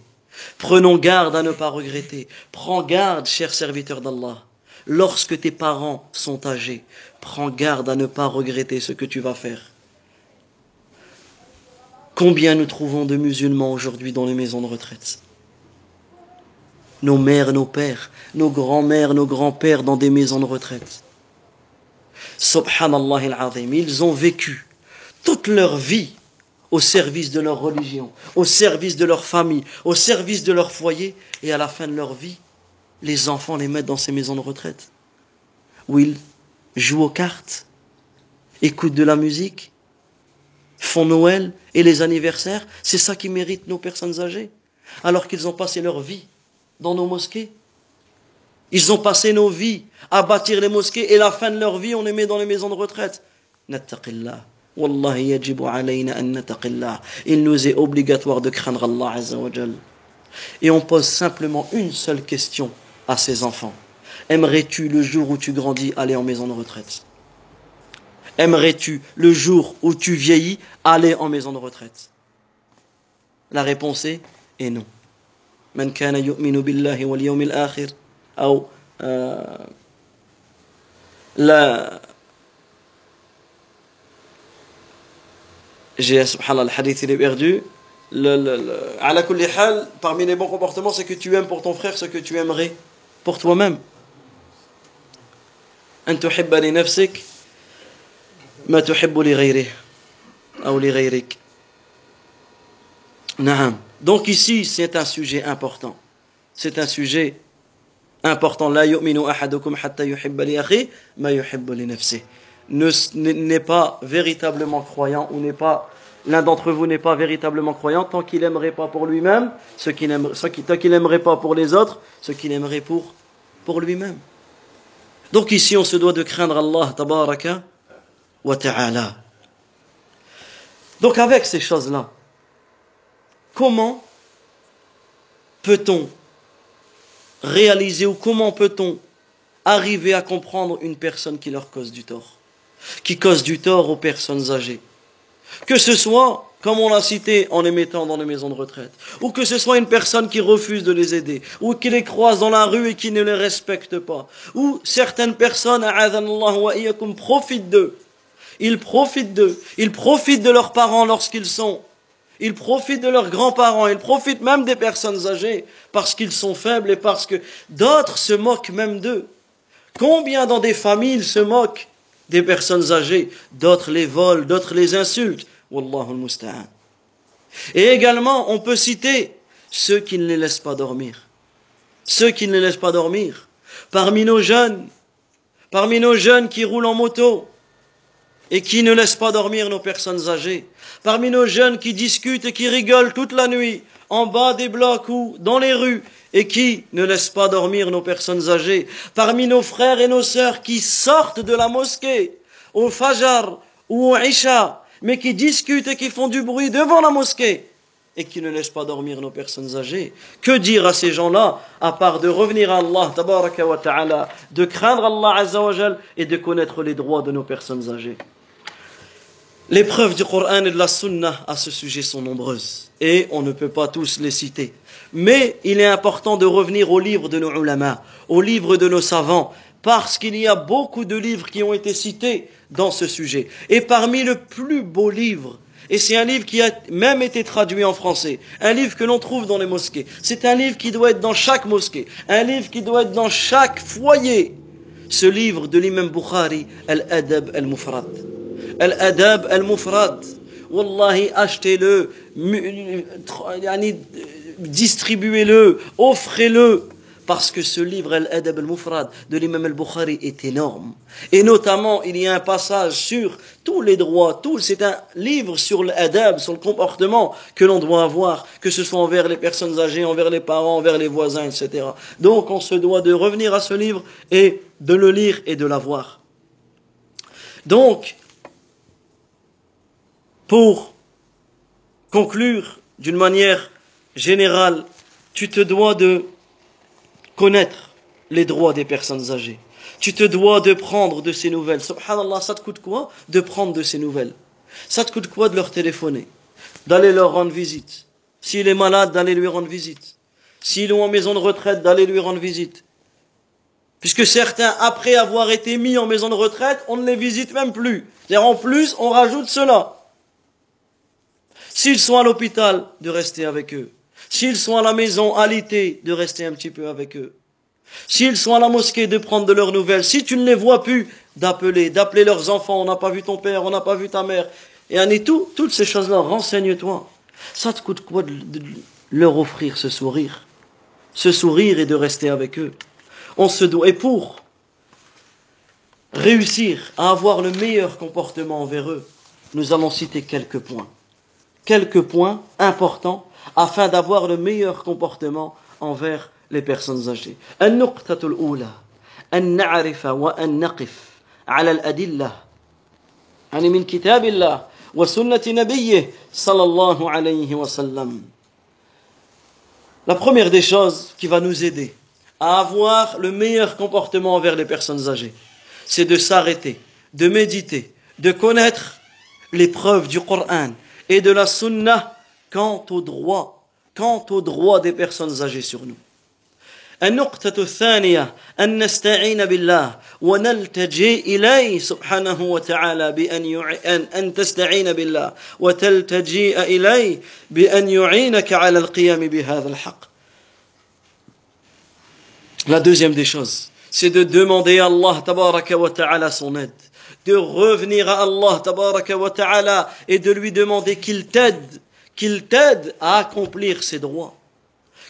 Prenons garde à ne pas regretter. Prends garde, cher serviteur d'Allah. Lorsque tes parents sont âgés, prends garde à ne pas regretter ce que tu vas faire. Combien nous trouvons de musulmans aujourd'hui dans les maisons de retraite? Nos mères, nos pères, nos grands-mères, nos grands-pères dans des maisons de retraite. Subhanallah al-Azim, ils ont vécu toute leur vie au service de leur religion, au service de leur famille, au service de leur foyer, et à la fin de leur vie, les enfants les mettent dans ces maisons de retraite, où ils jouent aux cartes, écoutent de la musique, font Noël et les anniversaires. C'est ça qui mérite nos personnes âgées, alors qu'ils ont passé leur vie dans nos mosquées. Ils ont passé nos vies à bâtir les mosquées et la fin de leur vie, on les met dans les maisons de retraite. Il nous est obligatoire de craindre Allah Et on pose simplement une seule question à ses enfants. Aimerais-tu le jour où tu grandis aller en maison de retraite? Aimerais-tu le jour où tu vieillis aller en maison de retraite? La réponse est, non. Kana yu'minu billahi wal yawmil akhir أو لا j'ai subhanallah le hadith il est perdu le, le, le, ala kulli hal parmi les bons comportements c'est que tu aimes pour ton frère ce que tu aimerais pour toi-même أن تحب لنفسك ما تحب لغيره أو لغيرك نعم donc ici c'est un sujet important c'est un sujet important la yu'minu ahadukum hatta yuhibba li akhi ma yuhibbu li n'est pas véritablement croyant ou n'est pas l'un d'entre vous n'est pas véritablement croyant tant qu'il n'aimerait pas pour lui-même ce qu'il tant qu'il n'aimerait pas pour les autres ce qu'il aimerait pour pour lui-même. Donc ici on se doit de craindre Allah tabaraka wa ta'ala. Donc avec ces choses là comment peut-on réaliser ou comment peut-on arriver à comprendre une personne qui leur cause du tort, qui cause du tort aux personnes âgées. Que ce soit, comme on l'a cité, en les mettant dans les maisons de retraite, ou que ce soit une personne qui refuse de les aider, ou qui les croise dans la rue et qui ne les respecte pas, ou certaines personnes, profitent d'eux. Ils profitent d'eux. Ils profitent de leurs parents lorsqu'ils sont ils profitent de leurs grands-parents, ils profitent même des personnes âgées parce qu'ils sont faibles et parce que d'autres se moquent même d'eux. Combien dans des familles ils se moquent des personnes âgées? D'autres les volent, d'autres les insultent. Wallahu musta'an. Et également, on peut citer ceux qui ne les laissent pas dormir. Ceux qui ne les laissent pas dormir. Parmi nos jeunes, parmi nos jeunes qui roulent en moto, et qui ne laisse pas dormir nos personnes âgées. Parmi nos jeunes qui discutent et qui rigolent toute la nuit, en bas des blocs ou dans les rues, et qui ne laissent pas dormir nos personnes âgées. Parmi nos frères et nos sœurs qui sortent de la mosquée, au Fajr ou au Isha, mais qui discutent et qui font du bruit devant la mosquée, et qui ne laissent pas dormir nos personnes âgées. Que dire à ces gens-là, à part de revenir à Allah, wa ta'ala, de craindre Allah et de connaître les droits de nos personnes âgées? Les preuves du Coran et de la Sunna à ce sujet sont nombreuses et on ne peut pas tous les citer. Mais il est important de revenir aux livres de nos ulama, aux livres de nos savants, parce qu'il y a beaucoup de livres qui ont été cités dans ce sujet. Et parmi le plus beau livre, et c'est un livre qui a même été traduit en français, un livre que l'on trouve dans les mosquées, c'est un livre qui doit être dans chaque mosquée, un livre qui doit être dans chaque foyer. Ce livre de l'imam Bukhari, Al-Adab al-Mufrad. Al-Adab al-Mufrad. Wallahi, achetez-le, distribuez-le, offrez-le. Parce que ce livre, Al-Adab al-Mufrad, de l'imam al-Bukhari, est énorme. Et notamment, il y a un passage sur tous les droits, tout, c'est un livre sur l'adab, sur le comportement que l'on doit avoir, que ce soit envers les personnes âgées, envers les parents, envers les voisins, etc. Donc, on se doit de revenir à ce livre et de le lire et de l'avoir. Donc, pour conclure d'une manière générale, tu te dois de connaître les droits des personnes âgées. Tu te dois de prendre de ces nouvelles. Subhanallah, ça te coûte quoi de prendre de ces nouvelles? Ça te coûte quoi de leur téléphoner? D'aller leur rendre visite S'il est malade, d'aller lui rendre visite S'il est en maison de retraite, d'aller lui rendre visite Puisque certains, après avoir été mis en maison de retraite, on ne les visite même plus. C'est-à-dire en plus, on rajoute cela. S'ils sont à l'hôpital, de rester avec eux. S'ils sont à la maison, à l'été, de rester un petit peu avec eux. S'ils sont à la mosquée, de prendre de leurs nouvelles. Si tu ne les vois plus, d'appeler, d'appeler leurs enfants. On n'a pas vu ton père, on n'a pas vu ta mère. Et tout, toutes ces choses-là, renseigne-toi. Ça te coûte quoi de, leur offrir ce sourire? Ce sourire et de rester avec eux. On se doit, et pour réussir à avoir le meilleur comportement envers eux, nous allons citer quelques points Quelques points importants afin d'avoir le meilleur comportement envers les personnes âgées. النقطة الأولى أن نعرف وأن نقف على الأدلة يعني من كتاب الله وسنة نبيه صلى الله عليه وسلم La première des choses qui va nous aider à avoir le meilleur comportement envers les personnes âgées, c'est de s'arrêter, de méditer, de connaître les preuves du Coran et de la Sunna quant au droit, quant au droit des personnes âgées sur nous. النقطة الثانية أن نستعين بالله ونلتجي إليه سبحانه وتعالى بأن أن, أن تستعين بالله وتلتجي إليه بأن يعينك على القيام بهذا الحق. La deuxième des choses, c'est de demander à Allah tabaraka wa ta'ala son aide, de revenir à Allah tabaraka wa ta'ala et de lui demander qu'il t'aide, qu'il t'aide à accomplir ses droits.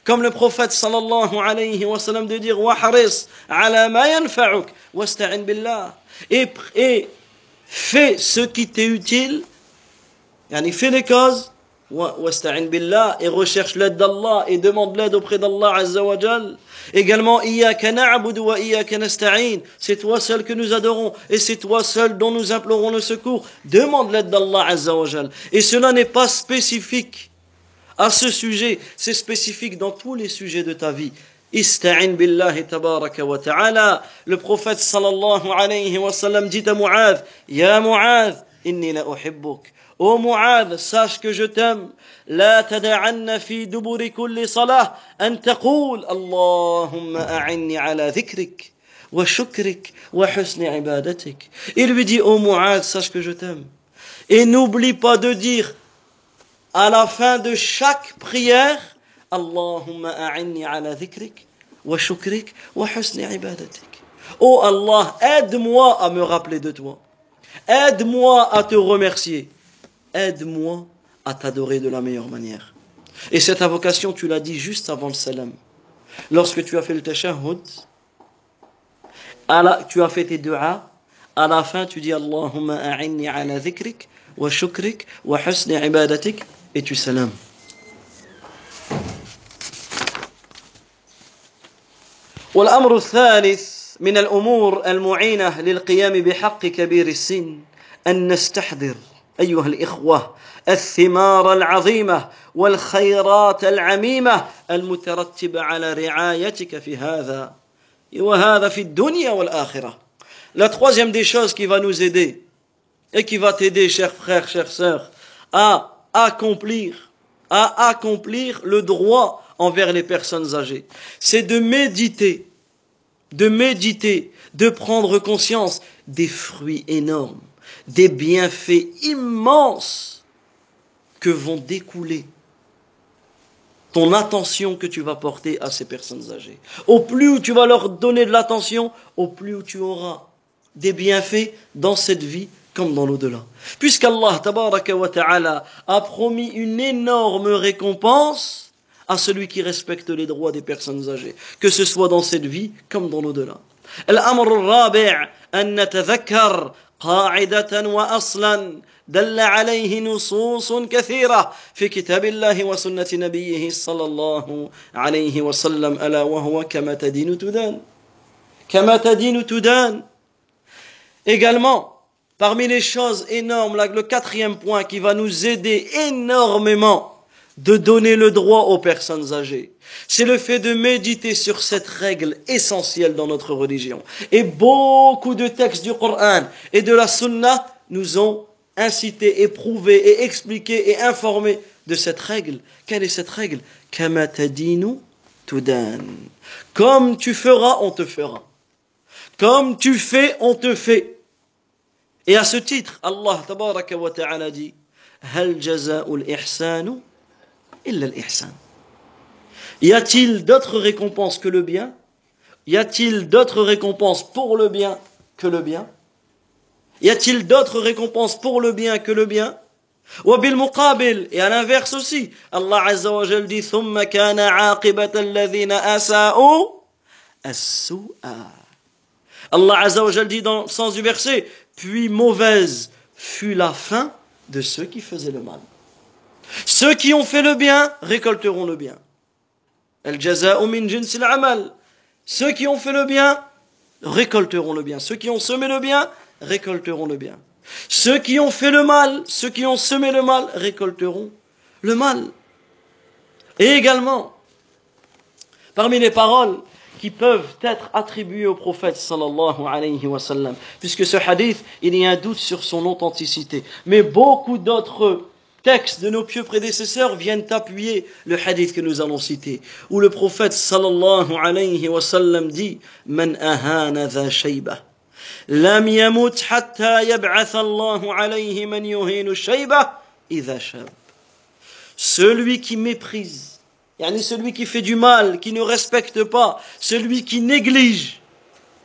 Comme le prophète sallallahu alayhi wa sallam de dire Wahris ala ma yanfa'uk wasta'in billah. Et, et fais ce qui t'est utile, yani fais les causes, et recherche l'aide d'Allah et demande l'aide auprès d'Allah azza wa jal. Également. C'est toi seul que nous adorons et c'est toi seul dont nous implorons le secours. Demande l'aide d'Allah azza wa jal. Et cela n'est pas spécifique à ce sujet, c'est spécifique dans tous les sujets de ta vie. Le prophète sallallahu alayhi wa sallam dit à Mu'adh, Ya Mu'adh, inni la uhibbuk. Ô Mu'adh, sache que je t'aime. لا تدعن في دبر كل صلاة أن تقول اللهم أعني على ذكرك وشكرك وحسن عبادتك. Il lui dit, ô Mu'adh, sache que je t'aime. Et n'oublie pas de dire, à la fin de chaque prière, Allahumma a'inni ala dhikrik wa shukrik wa husni ibadatik. Oh Allah, aide-moi à me rappeler de toi. Aide-moi à te remercier. Aide-moi à t'adorer de la meilleure manière. Et cette invocation, tu l'as dit juste avant le salam. Lorsque tu as fait le tashahhud, tu as fait tes du'a, à la fin tu dis Allahumma a'inni ala dhikrik wa shukrik wa husni ibadatik et tu salams. والأمر الثالث من الأمور المعينة للقيام بحق كبير السن أن نستحضر أيها الإخوة الثمار العظيمة والخيرات العميمة المترتبة على رعايتك في هذا وهذا في الدنيا والآخرة. La troisième des choses qui va nous aider et qui va t'aider, chers frères, chères sœurs, à accomplir, à accomplir le droit envers les personnes âgées. C'est de méditer, de méditer, de prendre conscience des fruits énormes, des bienfaits immenses que vont découler ton attention que tu vas porter à ces personnes âgées. Au plus où tu vas leur donner de l'attention, au plus où tu auras des bienfaits dans cette vie comme dans l'au-delà. Puisqu'Allah ta'ala a promis une énorme récompense à celui qui respecte les droits des personnes âgées, que ce soit dans cette vie comme dans l'au-delà. الأمر الرابع أن نتذكر قاعدة وأصلا دل عليه نصوص كثيرة في كتاب الله وسنة نبيه صلى الله عليه وسلم ألا وهو كما تدين تدان. كما تدين تدان. Également, Parmi les choses énormes, le quatrième point qui va nous aider énormément de donner le droit aux personnes âgées, c'est le fait de méditer sur cette règle essentielle dans notre religion. Et beaucoup de textes du Coran et de la Sunna nous ont incité, éprouvé et expliqué et informé de cette règle. Quelle est cette règle? Comme tu feras, on te fera. Comme tu fais, on te fait. Et à ce titre, Allah wa ta'ala dit Hal jaza'ul ihsanu illa l'ihsan. Y a-t-il d'autres récompenses que le bien? Y a-t-il d'autres récompenses pour le bien que le bien? Y a-t-il d'autres récompenses pour le bien que le bien? Et à l'inverse aussi, Allah Azza wa Jal dit Allah Azza wa Jal dit dans le sens du verset Puis mauvaise fut la fin de ceux qui faisaient le mal ceux qui ont fait le bien récolteront le bien ceux qui ont fait le bien récolteront le bien ceux qui ont semé le bien récolteront le bien ceux qui ont fait le mal, ceux qui ont semé le mal, récolteront le mal. Et également, parmi les paroles qui peuvent être attribuées au prophète sallallahu alayhi wa sallam, puisque ce hadith, il y a un doute sur son authenticité. Mais beaucoup d'autres textes de nos pieux prédécesseurs viennent appuyer le hadith que nous allons citer, où le prophète sallallahu alayhi wa sallam dit, Man ahana dha shaybah. لم يمت حتى يبعث الله عليه من يهين الشيبة إذا شاب celui qui méprise yani celui qui fait du mal qui ne respecte pas celui qui néglige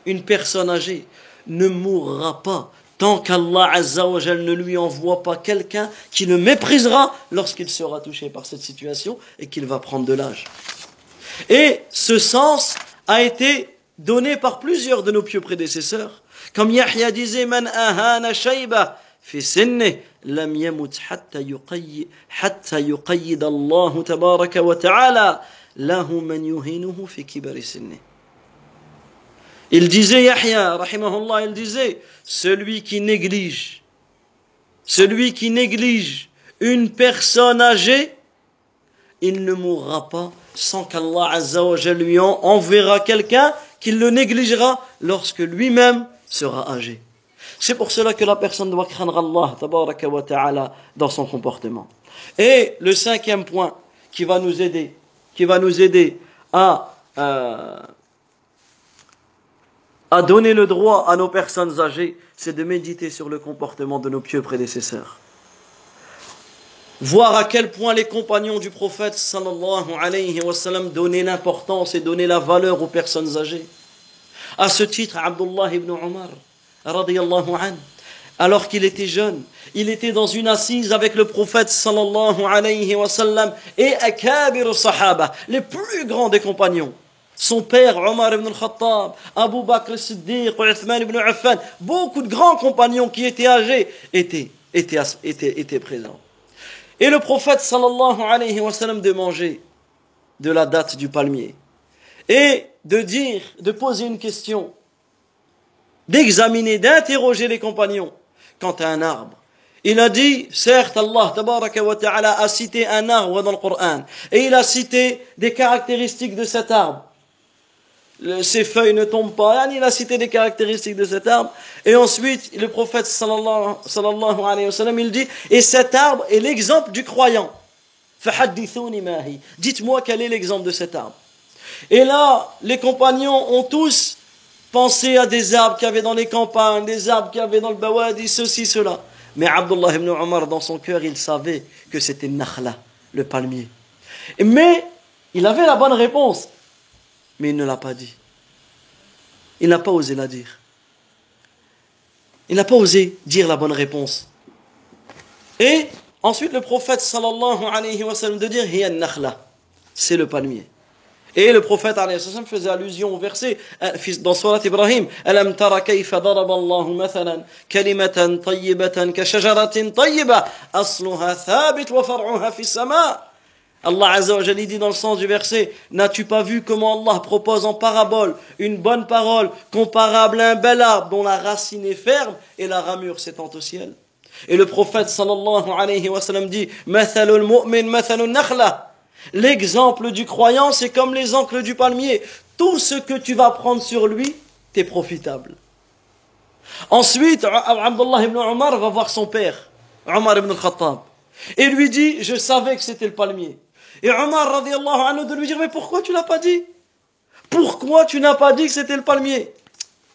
une personne âgée ne mourra pas tant qu'Allah Azza wa Jal ne lui envoie pas quelqu'un qui le méprisera lorsqu'il sera touché par cette situation et qu'il va prendre de l'âge. Et ce sens a été donné par plusieurs de nos pieux prédécesseurs Comme Yahya disait, Man ahana shayba fi sinne lam yamut hatta yuqayyid hatta yuqayyid Allah tabaraka wa ta'ala lahu man yuhinuhu fi kibari sinne. Il disait Yahya, rahimahullah, il disait, celui qui néglige, celui qui néglige une personne âgée, il ne mourra pas sans qu'Allah Azza lui enverra quelqu'un qui le négligera lorsque lui-même sera âgé. C'est pour cela que la personne doit craindre Allah wa ta'ala dans son comportement. Et le cinquième point qui va nous aider, qui va nous aider à, euh, à donner le droit à nos personnes âgées, c'est de méditer sur le comportement de nos pieux prédécesseurs. Voir à quel point les compagnons du prophète sallallahu donnaient l'importance et donnaient la valeur aux personnes âgées. À ce titre, Abdullah ibn Omar, alors qu'il était jeune, il était dans une assise avec le prophète sallallahu et akabir sahaba, les plus grands des compagnons. Son père, Omar ibn al-Khattab, Abu Bakr al-Siddiq, Uthman ibn Affan, beaucoup de grands compagnons qui étaient âgés étaient, présents. Et le prophète sallallahu alayhi wa sallam de manger de la date du palmier et de dire, de poser une question, d'examiner, d'interroger les compagnons quant à un arbre. Il a dit, certes, Allah wa a cité un arbre dans le Coran, et il a cité des caractéristiques de cet arbre. Ses feuilles ne tombent pas, il a cité des caractéristiques de cet arbre. Et ensuite, le prophète sallallahu, alayhi wa sallam, il dit, et cet arbre est l'exemple du croyant. Dites-moi quel est l'exemple de cet arbre. Et là, les compagnons ont tous pensé à des arbres qu'il y avait dans les campagnes, des arbres qu'il y avait dans le Bawadi, ceci, cela. Mais Abdullah ibn Omar, dans son cœur, il savait que c'était Nakhla, le palmier. Mais il avait la bonne réponse, mais il ne l'a pas dit. Il n'a pas osé la dire. Il n'a pas osé dire la bonne réponse. Et ensuite, le prophète sallallahu alayhi wa sallam de dire Hiya c'est le palmier. Et le prophète alayhi wa sallam faisait allusion au verset euh, dans Surat Ibrahim Alam tara kayfa daraba Allahu mathalan kalimatan tayyibatan ka shajaratin tayyiba asluha thabit wa far'uha Allah Azza wa dit dans le sens du verset N'as-tu pas vu comment Allah propose en parabole une bonne parole comparable à un bel arbre dont la racine est ferme et la ramure s'étend au ciel? Et le prophète sallallahu alayhi wa sallam dit mu'min nakhla L'exemple du croyant, c'est comme les encles du palmier. Tout ce que tu vas prendre sur lui, t'es profitable. Ensuite, Abdullah ibn Omar va voir son père, Omar ibn al-Khattab, et lui dit, je savais que c'était le palmier. Et Omar, radiallahu anhu, de lui dire, mais pourquoi tu l'as pas dit? Pourquoi tu n'as pas dit que c'était le palmier?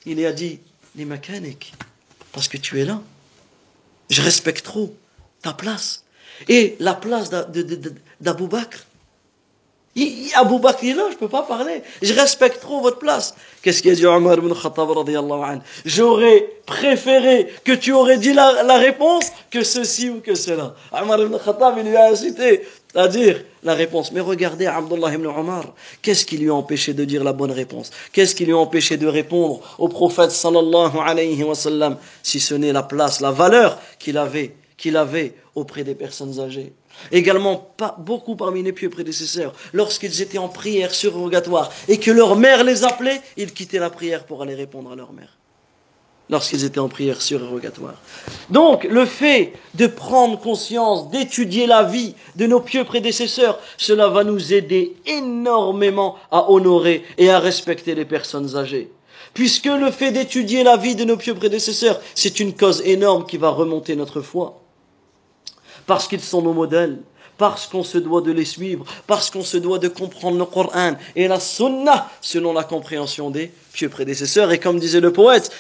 Il a dit, les mécaniques, parce que tu es là. Je respecte trop ta place. Et la place d'Abou Bakr, Abu Bakr est là, je peux pas parler. Je respecte trop votre place. Qu'est-ce qu'il a dit Omar ibn Khattab J'aurais préféré que tu aurais dit la, la, réponse que ceci ou que cela. Omar ibn Khattab, il lui a incité à dire la réponse. Mais regardez Abdullah ibn Omar, qu'est-ce qui lui a empêché de dire la bonne réponse? Qu'est-ce qui lui a empêché de répondre au prophète sallallahu alayhi wa sallam, si ce n'est la place, la valeur qu'il avait, qu'il avait auprès des personnes âgées? Également, pas beaucoup parmi les pieux prédécesseurs, lorsqu'ils étaient en prière surrogatoire et que leur mère les appelait, ils quittaient la prière pour aller répondre à leur mère. Lorsqu'ils étaient en prière surrogatoire. Donc, le fait de prendre conscience, d'étudier la vie de nos pieux prédécesseurs, cela va nous aider énormément à honorer et à respecter les personnes âgées. Puisque le fait d'étudier la vie de nos pieux prédécesseurs, c'est une cause énorme qui va remonter notre foi parce qu'ils sont nos modèles, parce qu'on se doit de les suivre, parce qu'on se doit de comprendre le Coran et la Sunna selon la compréhension des pieux prédécesseurs. Et comme disait le poète,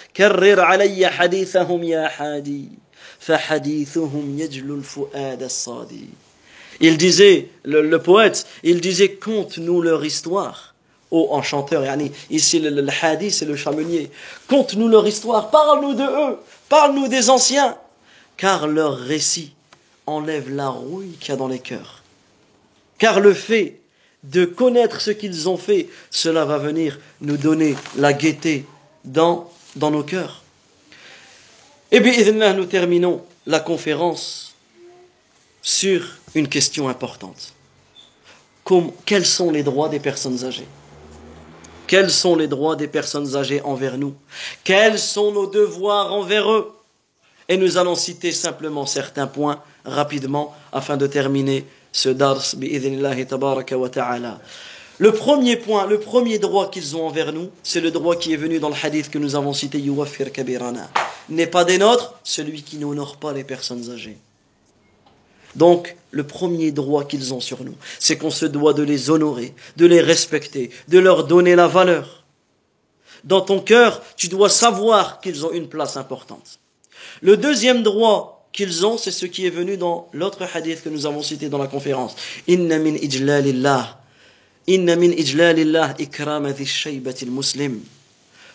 il disait, le, poète, il disait, conte-nous leur histoire. Ô enchanteur, yani, ici le, hadith, c'est le chamelier. Conte-nous leur histoire, parle-nous de eux, parle-nous des anciens, car leur récit enlève la rouille qu'il y a dans les cœurs. Car le fait de connaître ce qu'ils ont fait, cela va venir nous donner la gaieté dans, dans nos cœurs. Et bien, nous terminons la conférence sur une question importante. Quels sont les droits des personnes âgées? Quels sont les droits des personnes âgées envers nous? Quels sont nos devoirs envers eux? Et nous allons citer simplement certains points rapidement afin de terminer ce dars wa ta'ala. Le premier point, le premier droit qu'ils ont envers nous, c'est le droit qui est venu dans le hadith que nous avons cité, Yuwafir Kabirana. N'est pas des nôtres, celui qui n'honore pas les personnes âgées. Donc, le premier droit qu'ils ont sur nous, c'est qu'on se doit de les honorer, de les respecter, de leur donner la valeur. Dans ton cœur, tu dois savoir qu'ils ont une place importante. Le deuxième droit qu'ils ont, c'est ce qui est venu dans l'autre hadith que nous avons cité dans la conférence. Inna min ijlalillah. Inna min ijlalillah muslim.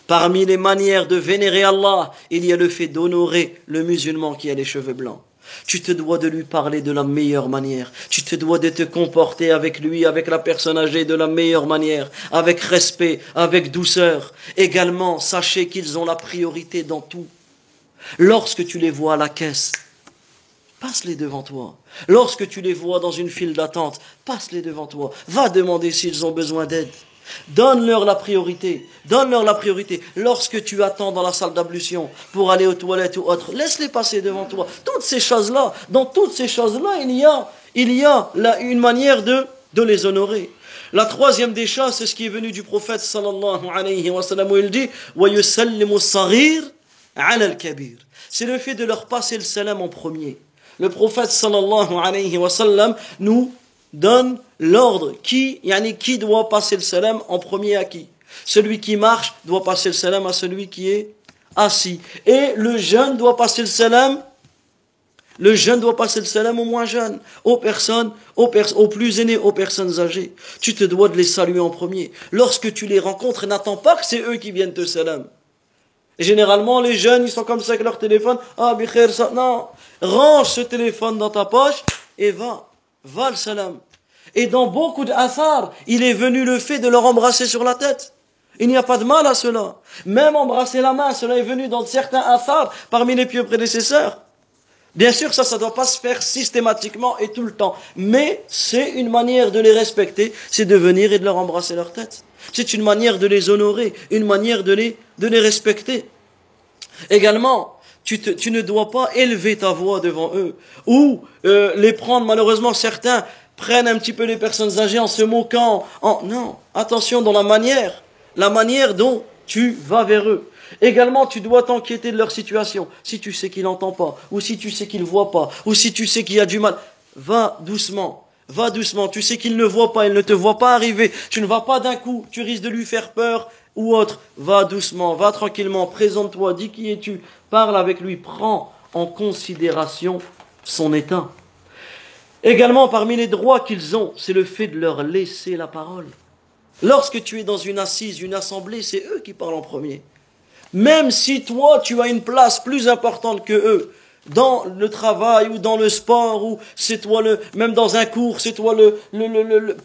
Parmi les manières de vénérer Allah, il y a le fait d'honorer le musulman qui a les cheveux blancs. Tu te dois de lui parler de la meilleure manière. Tu te dois de te comporter avec lui, avec la personne âgée de la meilleure manière, avec respect, avec douceur. Également, sachez qu'ils ont la priorité dans tout. Lorsque tu les vois à la caisse, passe-les devant toi. Lorsque tu les vois dans une file d'attente, passe-les devant toi. Va demander s'ils ont besoin d'aide. Donne-leur la priorité. Donne-leur la priorité. Lorsque tu attends dans la salle d'ablution pour aller aux toilettes ou autre, laisse-les passer devant toi. Toutes ces choses-là, dans toutes ces choses-là, il y a, a une manière de, de les honorer. La troisième des choses, c'est ce qui est venu du prophète sallallahu alayhi wa sallam où il dit C'est le fait de leur passer le salam en premier le prophète sallallahu alayhi wa sallam nous donne l'ordre qui, yani qui doit passer le salam en premier à qui? Celui qui marche doit passer le salam à celui qui est assis. Et le jeune doit passer le salam le jeune doit passer le salam aux moins jeunes, aux personnes, aux, plus aînés, aux personnes âgées. Tu te dois de les saluer en premier. Lorsque tu les rencontres, n'attends pas que c'est eux qui viennent te salam. Généralement, les jeunes, ils sont comme ça avec leur téléphone. Ah, ça. Non. Range ce téléphone dans ta poche et va. Va le salam. Et dans beaucoup d'affaires, il est venu le fait de leur embrasser sur la tête. Il n'y a pas de mal à cela. Même embrasser la main, cela est venu dans certains affaires parmi les pieux prédécesseurs. Bien sûr, ça, ça ne doit pas se faire systématiquement et tout le temps. Mais c'est une manière de les respecter, c'est de venir et de leur embrasser leur tête. C'est une manière de les honorer, une manière de les, de les respecter. Également, tu, ne dois pas élever ta voix devant eux ou euh, les prendre. Malheureusement, certains prennent un petit peu les personnes âgées en se moquant. Non, attention dans la manière, la manière dont tu vas vers eux. Également, tu dois t'inquiéter de leur situation. Si tu sais qu'il n'entend pas, ou si tu sais qu'il ne voit pas, ou si tu sais qu'il y a du mal, va doucement. Va doucement. Tu sais qu'il ne voit pas, il ne te voit pas arriver. Tu ne vas pas d'un coup. Tu risques de lui faire peur ou autre. Va doucement, va tranquillement. Présente-toi. Dis qui es-tu. Parle avec lui. Prends en considération son état. Également, parmi les droits qu'ils ont, c'est le fait de leur laisser la parole. Lorsque tu es dans une assise, une assemblée, c'est eux qui parlent en premier. Même si toi, tu as une place plus importante que eux, dans le travail ou dans le sport ou c'est toi le même dans un cours c'est toi le,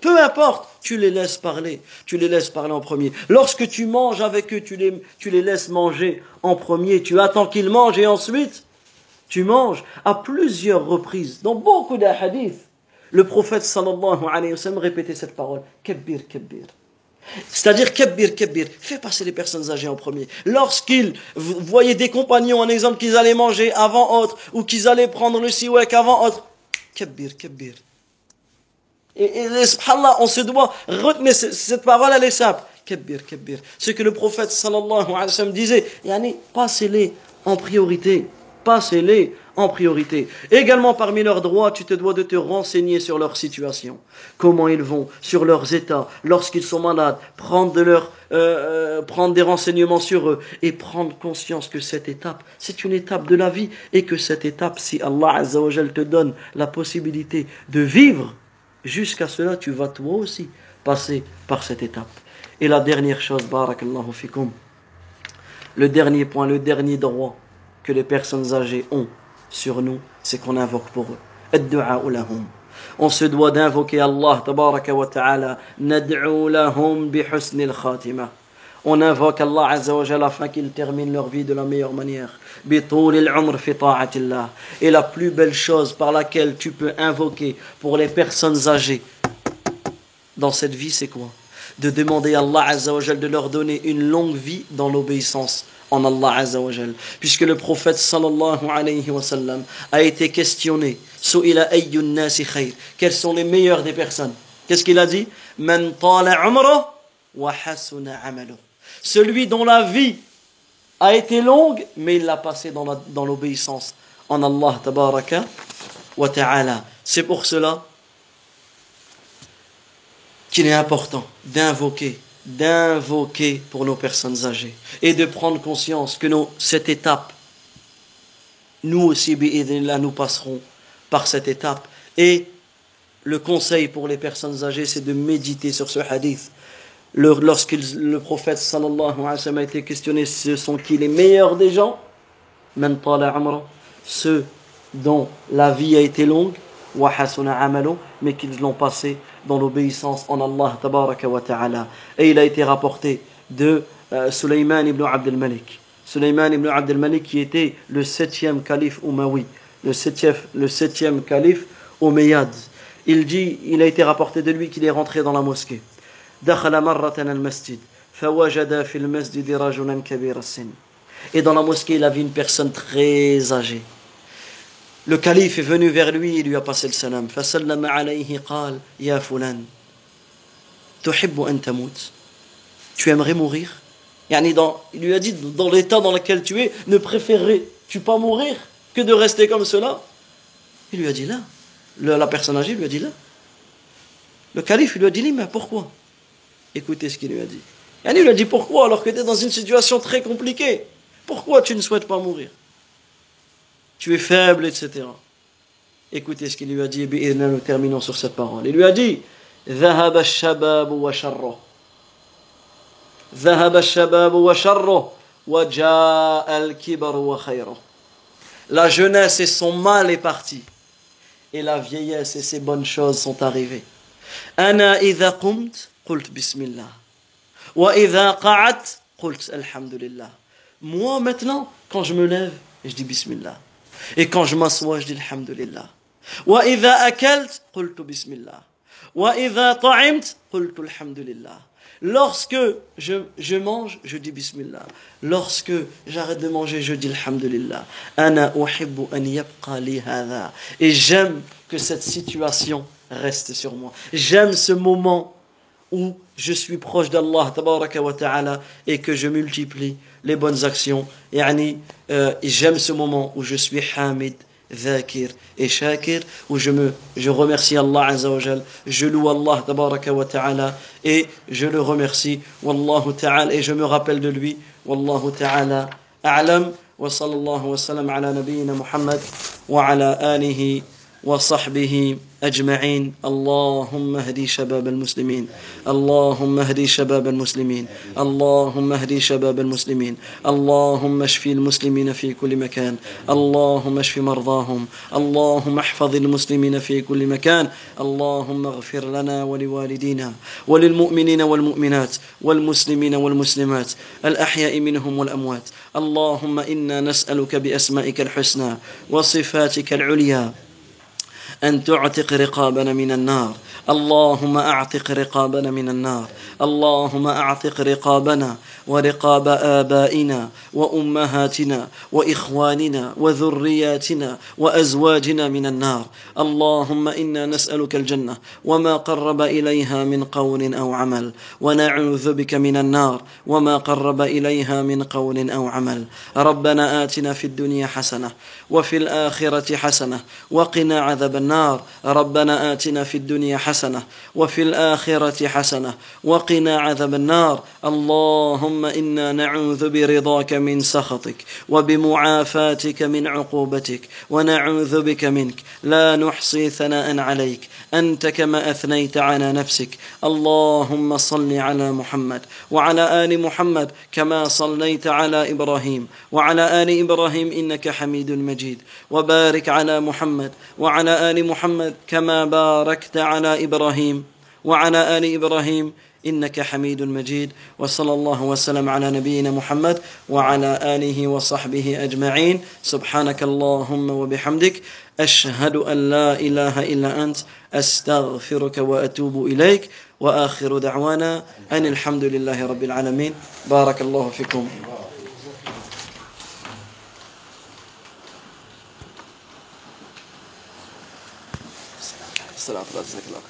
peu importe tu les laisses parler tu les laisses parler en premier. Lorsque tu manges avec eux tu les laisses manger en premier tu attends qu'ils mangent et ensuite tu manges à plusieurs reprises. Dans beaucoup d'ahadiths le prophète sallallahu alayhi wa sallam répétait cette parole kabbir kabbir c'est-à-dire, kabbir, kabbir, fais passer les personnes âgées en premier. Lorsqu'ils voyaient des compagnons, un exemple, qu'ils allaient manger avant autre, ou qu'ils allaient prendre le siwak avant autre, kabbir, kabbir. Et, et subhanallah, on se doit retenir cette parole, elle est simple. Kabbir, kabbir. Ce que le prophète sallallahu alayhi wa sallam disait, yani, passez-les en priorité. Passez-les en priorité. Également parmi leurs droits, tu te dois de te renseigner sur leur situation, comment ils vont, sur leurs états, lorsqu'ils sont malades, prendre, de euh, euh, prendre des renseignements sur eux et prendre conscience que cette étape, c'est une étape de la vie et que cette étape, si Allah te donne la possibilité de vivre, jusqu'à cela, tu vas toi aussi passer par cette étape. Et la dernière chose, barakallahu fikum, le dernier point, le dernier droit que les personnes âgées ont, sur nous, c'est qu'on invoque pour eux. On se doit d'invoquer Allah tabaraka wa ta'ala. On invoque Allah Azza wa Jalla afin qu'ils terminent leur vie de la meilleure manière. Et la plus belle chose par laquelle tu peux invoquer pour les personnes âgées dans cette vie, c'est quoi? De demander à Allah Azza de leur donner une longue vie dans l'obéissance en Allah Azza Puisque le prophète sallallahu alayhi wa sallam a été questionné, quels sont les meilleurs des personnes? Qu'est-ce qu'il a dit? Celui dont la vie a été longue, mais il l'a passé dans l'obéissance en Allah tabaraka. C'est pour cela qu'il est important d'invoquer d'invoquer pour nos personnes âgées et de prendre conscience que cette étape, nous aussi, nous passerons par cette étape. Et le conseil pour les personnes âgées, c'est de méditer sur ce hadith. Lorsque le prophète sallallahu alayhi a été questionné, ce sont qui les meilleurs des gens? Ceux dont la vie a été longue, mais qu'ils l'ont passé dans l'obéissance en Allah tabaraka wa ta'ala. Et il a été rapporté de euh, Sulaiman ibn Abd al-Malik. Sulaiman ibn Abd al-Malik qui était le septième calife Umawi, le septième, le septième calife Umayyad. Il dit, il a été rapporté de lui qu'il est rentré dans la mosquée. دخل مرة المسجد فوجد في المسجد رجلا كبير السن. Et dans la mosquée, il a vu une personne très âgée. Le calife est venu vers lui et lui a passé le salam. فسلم عليه قال يا فلان تحب أن تموت Tu aimerais mourir يعني dans, Il lui a dit dans l'état dans lequel tu es, ne préférerais-tu pas mourir que de rester comme cela Il lui a dit là. la personne âgée lui a dit là. Le calife lui a dit mais pourquoi Écoutez ce qu'il lui a dit. Il lui a dit pourquoi alors que tu es dans une situation très compliquée Pourquoi tu ne souhaites pas mourir tu es faible, etc. Écoutez ce qu'il lui a dit, et nous terminons sur cette parole. Il lui a dit, ذهب الشباب وشره ذهب الشباب وشره وجاء الكبر وخيره La jeunesse et son mal est parti et la vieillesse et ses bonnes choses sont arrivées. أنا إذا قمت قلت بسم الله وإذا قعدت قلت الحمد لله Moi maintenant, quand je me lève, je dis Bismillah. Et quand je m'assois, je dis Alhamdulillah. وإذا أكلت قلت بسم الله وإذا طعمت قلت الحمد لله Lorsque je, je mange, je dis Bismillah. Lorsque j'arrête de manger, je dis Alhamdulillah. Ana uhibbu an yabqa li hadha. Et j'aime que cette situation reste sur moi. J'aime ce moment où je suis proche d'Allah tabaraka wa ta'ala et que je multiplie les bonnes actions. Yani, euh, j'aime ce moment où je suis hamid, dhakir et shakir, où je, me, je remercie Allah Azzawajal, je loue Allah tabaraka wa ta'ala et je le remercie, wallahu ta'ala, et je me rappelle de lui, wallahu ta'ala, a'lam, wa sallallahu wa sallam ala nabiyyina Muhammad wa ala alihi wa sahbihi. أجمعين. اللهم اهدي شباب المسلمين. اللهم اهدي شباب المسلمين. اللهم اهدي شباب المسلمين. اللهم اشف المسلمين في كل مكان. اللهم اشف مرضاهم. اللهم احفظ المسلمين في كل مكان. اللهم اغفر لنا ولوالدينا وللمؤمنين والمؤمنات والمسلمين والمسلمات. الأحياء منهم والأموات. اللهم إنا نسألك بأسمائك الحسنى وصفاتك العليا. أن تعتق رقابنا من النار. اللهم أعتق رقابنا من النار. اللهم أعتق رقابنا ورقاب آبائنا وأمهاتنا وإخواننا وذرياتنا وأزواجنا من النار. اللهم إنا نسألك الجنة وما قرب إليها من قول أو عمل. ونعوذ بك من النار وما قرب إليها من قول أو عمل. ربنا آتنا في الدنيا حسنة وفي الآخرة حسنة. وقنا عذاب النار. ربنا آتنا في الدنيا حسنة وفي الآخرة حسنة. وقنا عذاب النار. اللهم إنا نعوذ برضاك من سخطك وبمعافاتك من عقوبتك ونعوذ بك منك. لا نحصي ثناء عليك. أنت كما أثنيت على نفسك. اللهم صل على محمد وعلى آل محمد كما صليت على إبراهيم وعلى آل إبراهيم إنك حميد مجيد. وبارك على محمد وعلى آل محمد كما باركت على إبراهيم وعلى آل إبراهيم إنك حميد مجيد. وصلى الله وسلم على نبينا محمد وعلى آله وصحبه أجمعين. سبحانك اللهم وبحمدك. أشهد أن لا إله إلا أنت أستغفرك وأتوب إليك وآخر دعوانا أن الحمد لله رب العالمين. بارك الله فيكم. السلام عليكم.